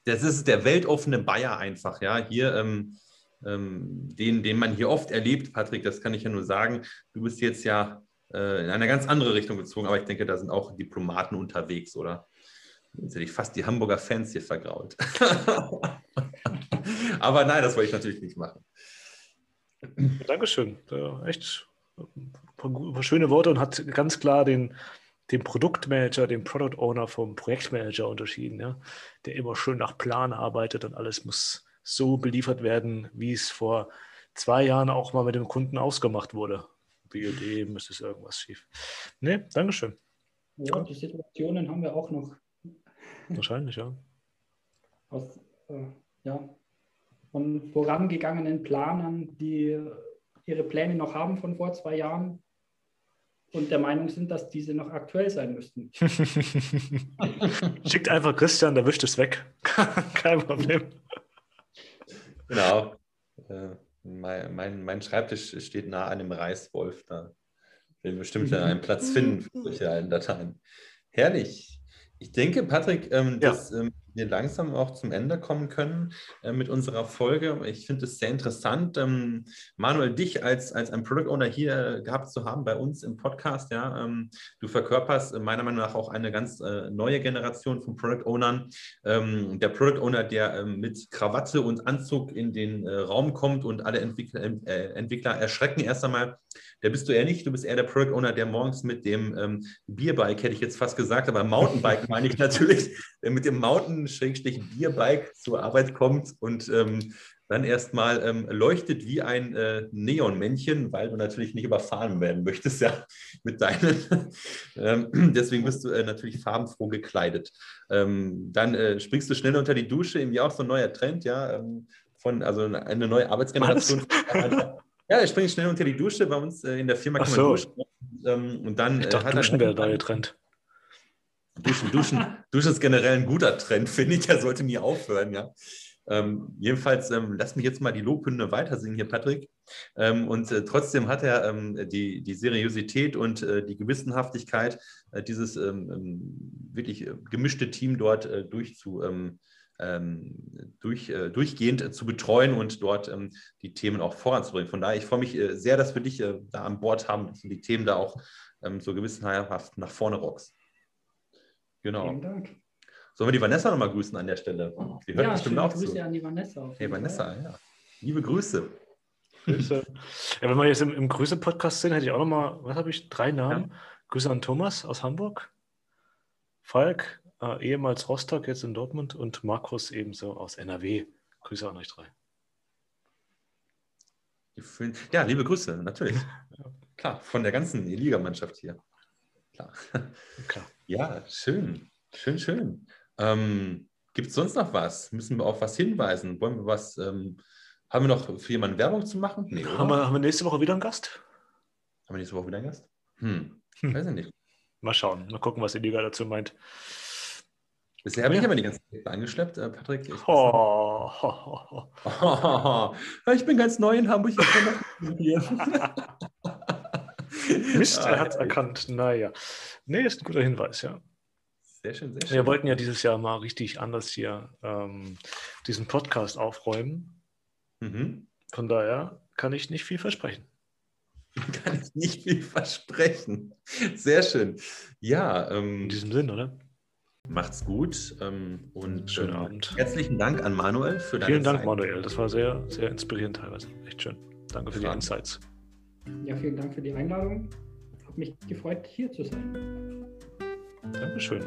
das ist der weltoffene Bayer einfach, ja. Hier, ähm, ähm, den, den man hier oft erlebt, Patrick, das kann ich ja nur sagen. Du bist jetzt ja äh, in eine ganz andere Richtung gezogen, aber ich denke, da sind auch Diplomaten unterwegs, oder? Jetzt hätte ich fast die Hamburger Fans hier vergrault. aber nein, das wollte ich natürlich nicht machen. Dankeschön. Ja, echt paar schöne Worte und hat ganz klar den, den Produktmanager, den Product Owner vom Projektmanager unterschieden, ja, der immer schön nach Plan arbeitet und alles muss so beliefert werden, wie es vor zwei Jahren auch mal mit dem Kunden ausgemacht wurde. BOD müsste es irgendwas schief. Nee, Dankeschön. Ja, die Situationen haben wir auch noch. Wahrscheinlich, ja. Aus, äh, ja, von vorangegangenen Planern, die ihre Pläne noch haben von vor zwei Jahren und der Meinung sind, dass diese noch aktuell sein müssten. Schickt einfach Christian, der wischt es weg. Kein Problem. Genau. Äh, mein, mein, mein, Schreibtisch steht nah an dem Reißwolf. Da will bestimmt einen Platz finden für solche alten Dateien. Herrlich. Ich denke, Patrick, ähm, ja. dass ähm, wir langsam auch zum Ende kommen können äh, mit unserer Folge. Ich finde es sehr interessant, ähm, Manuel, dich als, als ein Product Owner hier gehabt zu haben bei uns im Podcast. Ja, ähm, du verkörperst äh, meiner Meinung nach auch eine ganz äh, neue Generation von Product Ownern. Ähm, der Product Owner, der ähm, mit Krawatte und Anzug in den äh, Raum kommt und alle Entwickler, äh, Entwickler erschrecken erst einmal. Der bist du eher nicht. Du bist eher der Product Owner, der morgens mit dem ähm, Bierbike, hätte ich jetzt fast gesagt, aber Mountainbike meine ich natürlich, mit dem Mountain Bierbike zur Arbeit kommt und ähm, dann erstmal ähm, leuchtet wie ein äh, Neonmännchen, weil du natürlich nicht überfahren werden möchtest, ja, mit deinen. ähm, deswegen bist du äh, natürlich farbenfroh gekleidet. Ähm, dann äh, springst du schnell unter die Dusche, irgendwie auch so ein neuer Trend, ja, ähm, von, also eine neue Arbeitsgeneration. Ja, ich springe schnell unter die Dusche. Bei uns äh, in der Firma kann man so. duschen. Ähm, und dann, ich äh, dachte, duschen wäre der neue Trend. Duschen, Duschen, Duschen ist generell ein guter Trend, finde ich. Der sollte nie aufhören, ja. Ähm, jedenfalls, ähm, lass mich jetzt mal die Lobhymne weitersingen hier, Patrick. Ähm, und äh, trotzdem hat er ähm, die, die Seriosität und äh, die Gewissenhaftigkeit, äh, dieses ähm, ähm, wirklich äh, gemischte Team dort äh, durchzu, durch, äh, durchgehend zu betreuen und dort die Themen auch voranzubringen. Von daher, ich freue mich sehr, dass wir dich da an Bord haben, dass du die Themen da auch so gewissenhaft nach vorne rockst. Genau. Vielen Dank. Sollen wir die Vanessa nochmal grüßen an der Stelle? Die hört ja, bestimmt auch Grüße zu. an die Vanessa. Hey Vanessa, ja. Liebe Grüße. Grüße. Ja, wenn wir jetzt im, im Grüße-Podcast sind, hätte ich auch nochmal, was habe ich, drei Namen. Ja. Grüße an Thomas aus Hamburg, Falk, äh, ehemals Rostock, jetzt in Dortmund und Markus ebenso aus NRW. Grüße an euch drei. Ja, liebe Grüße, natürlich. Klar, von der ganzen Ligamannschaft hier. Klar. Klar. Ja, schön. Schön, schön. Ähm, Gibt es sonst noch was? Müssen wir auf was hinweisen? Wollen wir was, ähm, haben wir noch für jemanden Werbung zu machen? Nee, haben, wir, haben wir nächste Woche wieder einen Gast? Haben wir nächste Woche wieder einen Gast? Hm, hm. weiß ich nicht. Mal schauen, mal gucken, was Iliga dazu meint. Bisher habe ja. ich aber die ganze Zeit angeschleppt, äh, Patrick. Ich, oh. Oh. ich bin ganz neu in Hamburg. Mist, er hat es erkannt. Naja. Nee, ist ein guter Hinweis, ja. Sehr schön, sehr schön. Wir wollten ja dieses Jahr mal richtig anders hier ähm, diesen Podcast aufräumen. Mhm. Von daher kann ich nicht viel versprechen. Kann ich nicht viel versprechen. Sehr schön. Ja. Ähm, In diesem Sinn, oder? Macht's gut ähm, und schönen ähm, Abend. Herzlichen Dank an Manuel für deine Vielen Dank, Zeit. Manuel. Das war sehr, sehr inspirierend teilweise. Echt schön. Danke für die Insights. Ja, vielen Dank für die Einladung. Hat mich gefreut, hier zu sein. Dankeschön.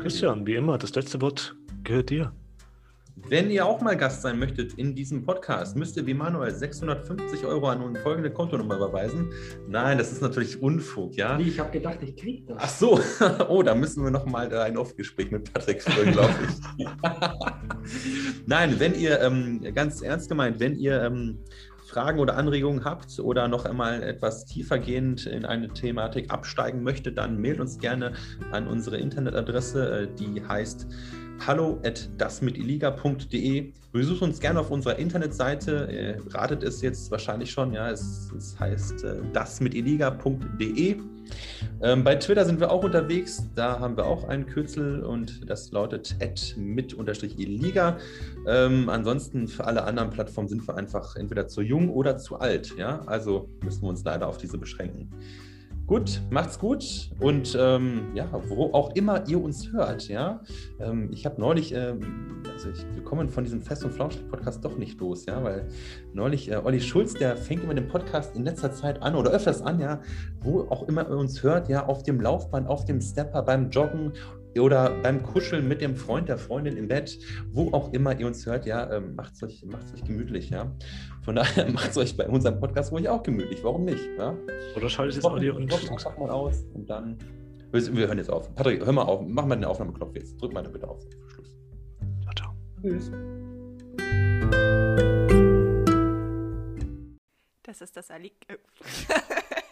Christian, wie immer, das letzte Wort gehört dir. Wenn ihr auch mal Gast sein möchtet in diesem Podcast, müsst ihr wie Manuel 650 Euro an folgende Kontonummer überweisen. Nein, das ist natürlich Unfug, ja? ich habe gedacht, ich kriege das. Ach so, oh, da müssen wir nochmal ein Off-Gespräch mit Patrick führen, glaube ich. Nein, wenn ihr, ähm, ganz ernst gemeint, wenn ihr ähm, Fragen oder Anregungen habt oder noch einmal etwas tiefergehend in eine Thematik absteigen möchtet, dann mailt uns gerne an unsere Internetadresse, äh, die heißt hallo at dasmitiliga.de. Besucht uns gerne auf unserer Internetseite. Ratet es jetzt wahrscheinlich schon, ja, es, es heißt äh, dasmitiliga.de. Ähm, bei Twitter sind wir auch unterwegs. Da haben wir auch einen Kürzel und das lautet mit-iliga. Ähm, ansonsten für alle anderen Plattformen sind wir einfach entweder zu jung oder zu alt. Ja? Also müssen wir uns leider auf diese beschränken. Gut, macht's gut und ähm, ja, wo auch immer ihr uns hört, ja. Ähm, ich habe neulich, ähm, also ich, wir kommen von diesem Fest- und Flauschig-Podcast doch nicht los, ja, weil neulich äh, Olli Schulz, der fängt immer den Podcast in letzter Zeit an oder öfters an, ja, wo auch immer ihr uns hört, ja, auf dem Laufband, auf dem Stepper, beim Joggen oder beim Kuscheln mit dem Freund, der Freundin im Bett, wo auch immer ihr uns hört, ja, ähm, macht es euch, macht's euch gemütlich, ja. Von daher macht es euch bei unserem Podcast ruhig auch gemütlich. Warum nicht? Ja? Oder schaltet es Wochen- Audio und einfach mal aus und dann. Wir, wir hören jetzt auf. Patrick, hör mal auf. Mach mal den Aufnahmeknopf jetzt. Drück mal da bitte auf. Schluss. Ciao, ciao. Tschüss. Das ist das Ali.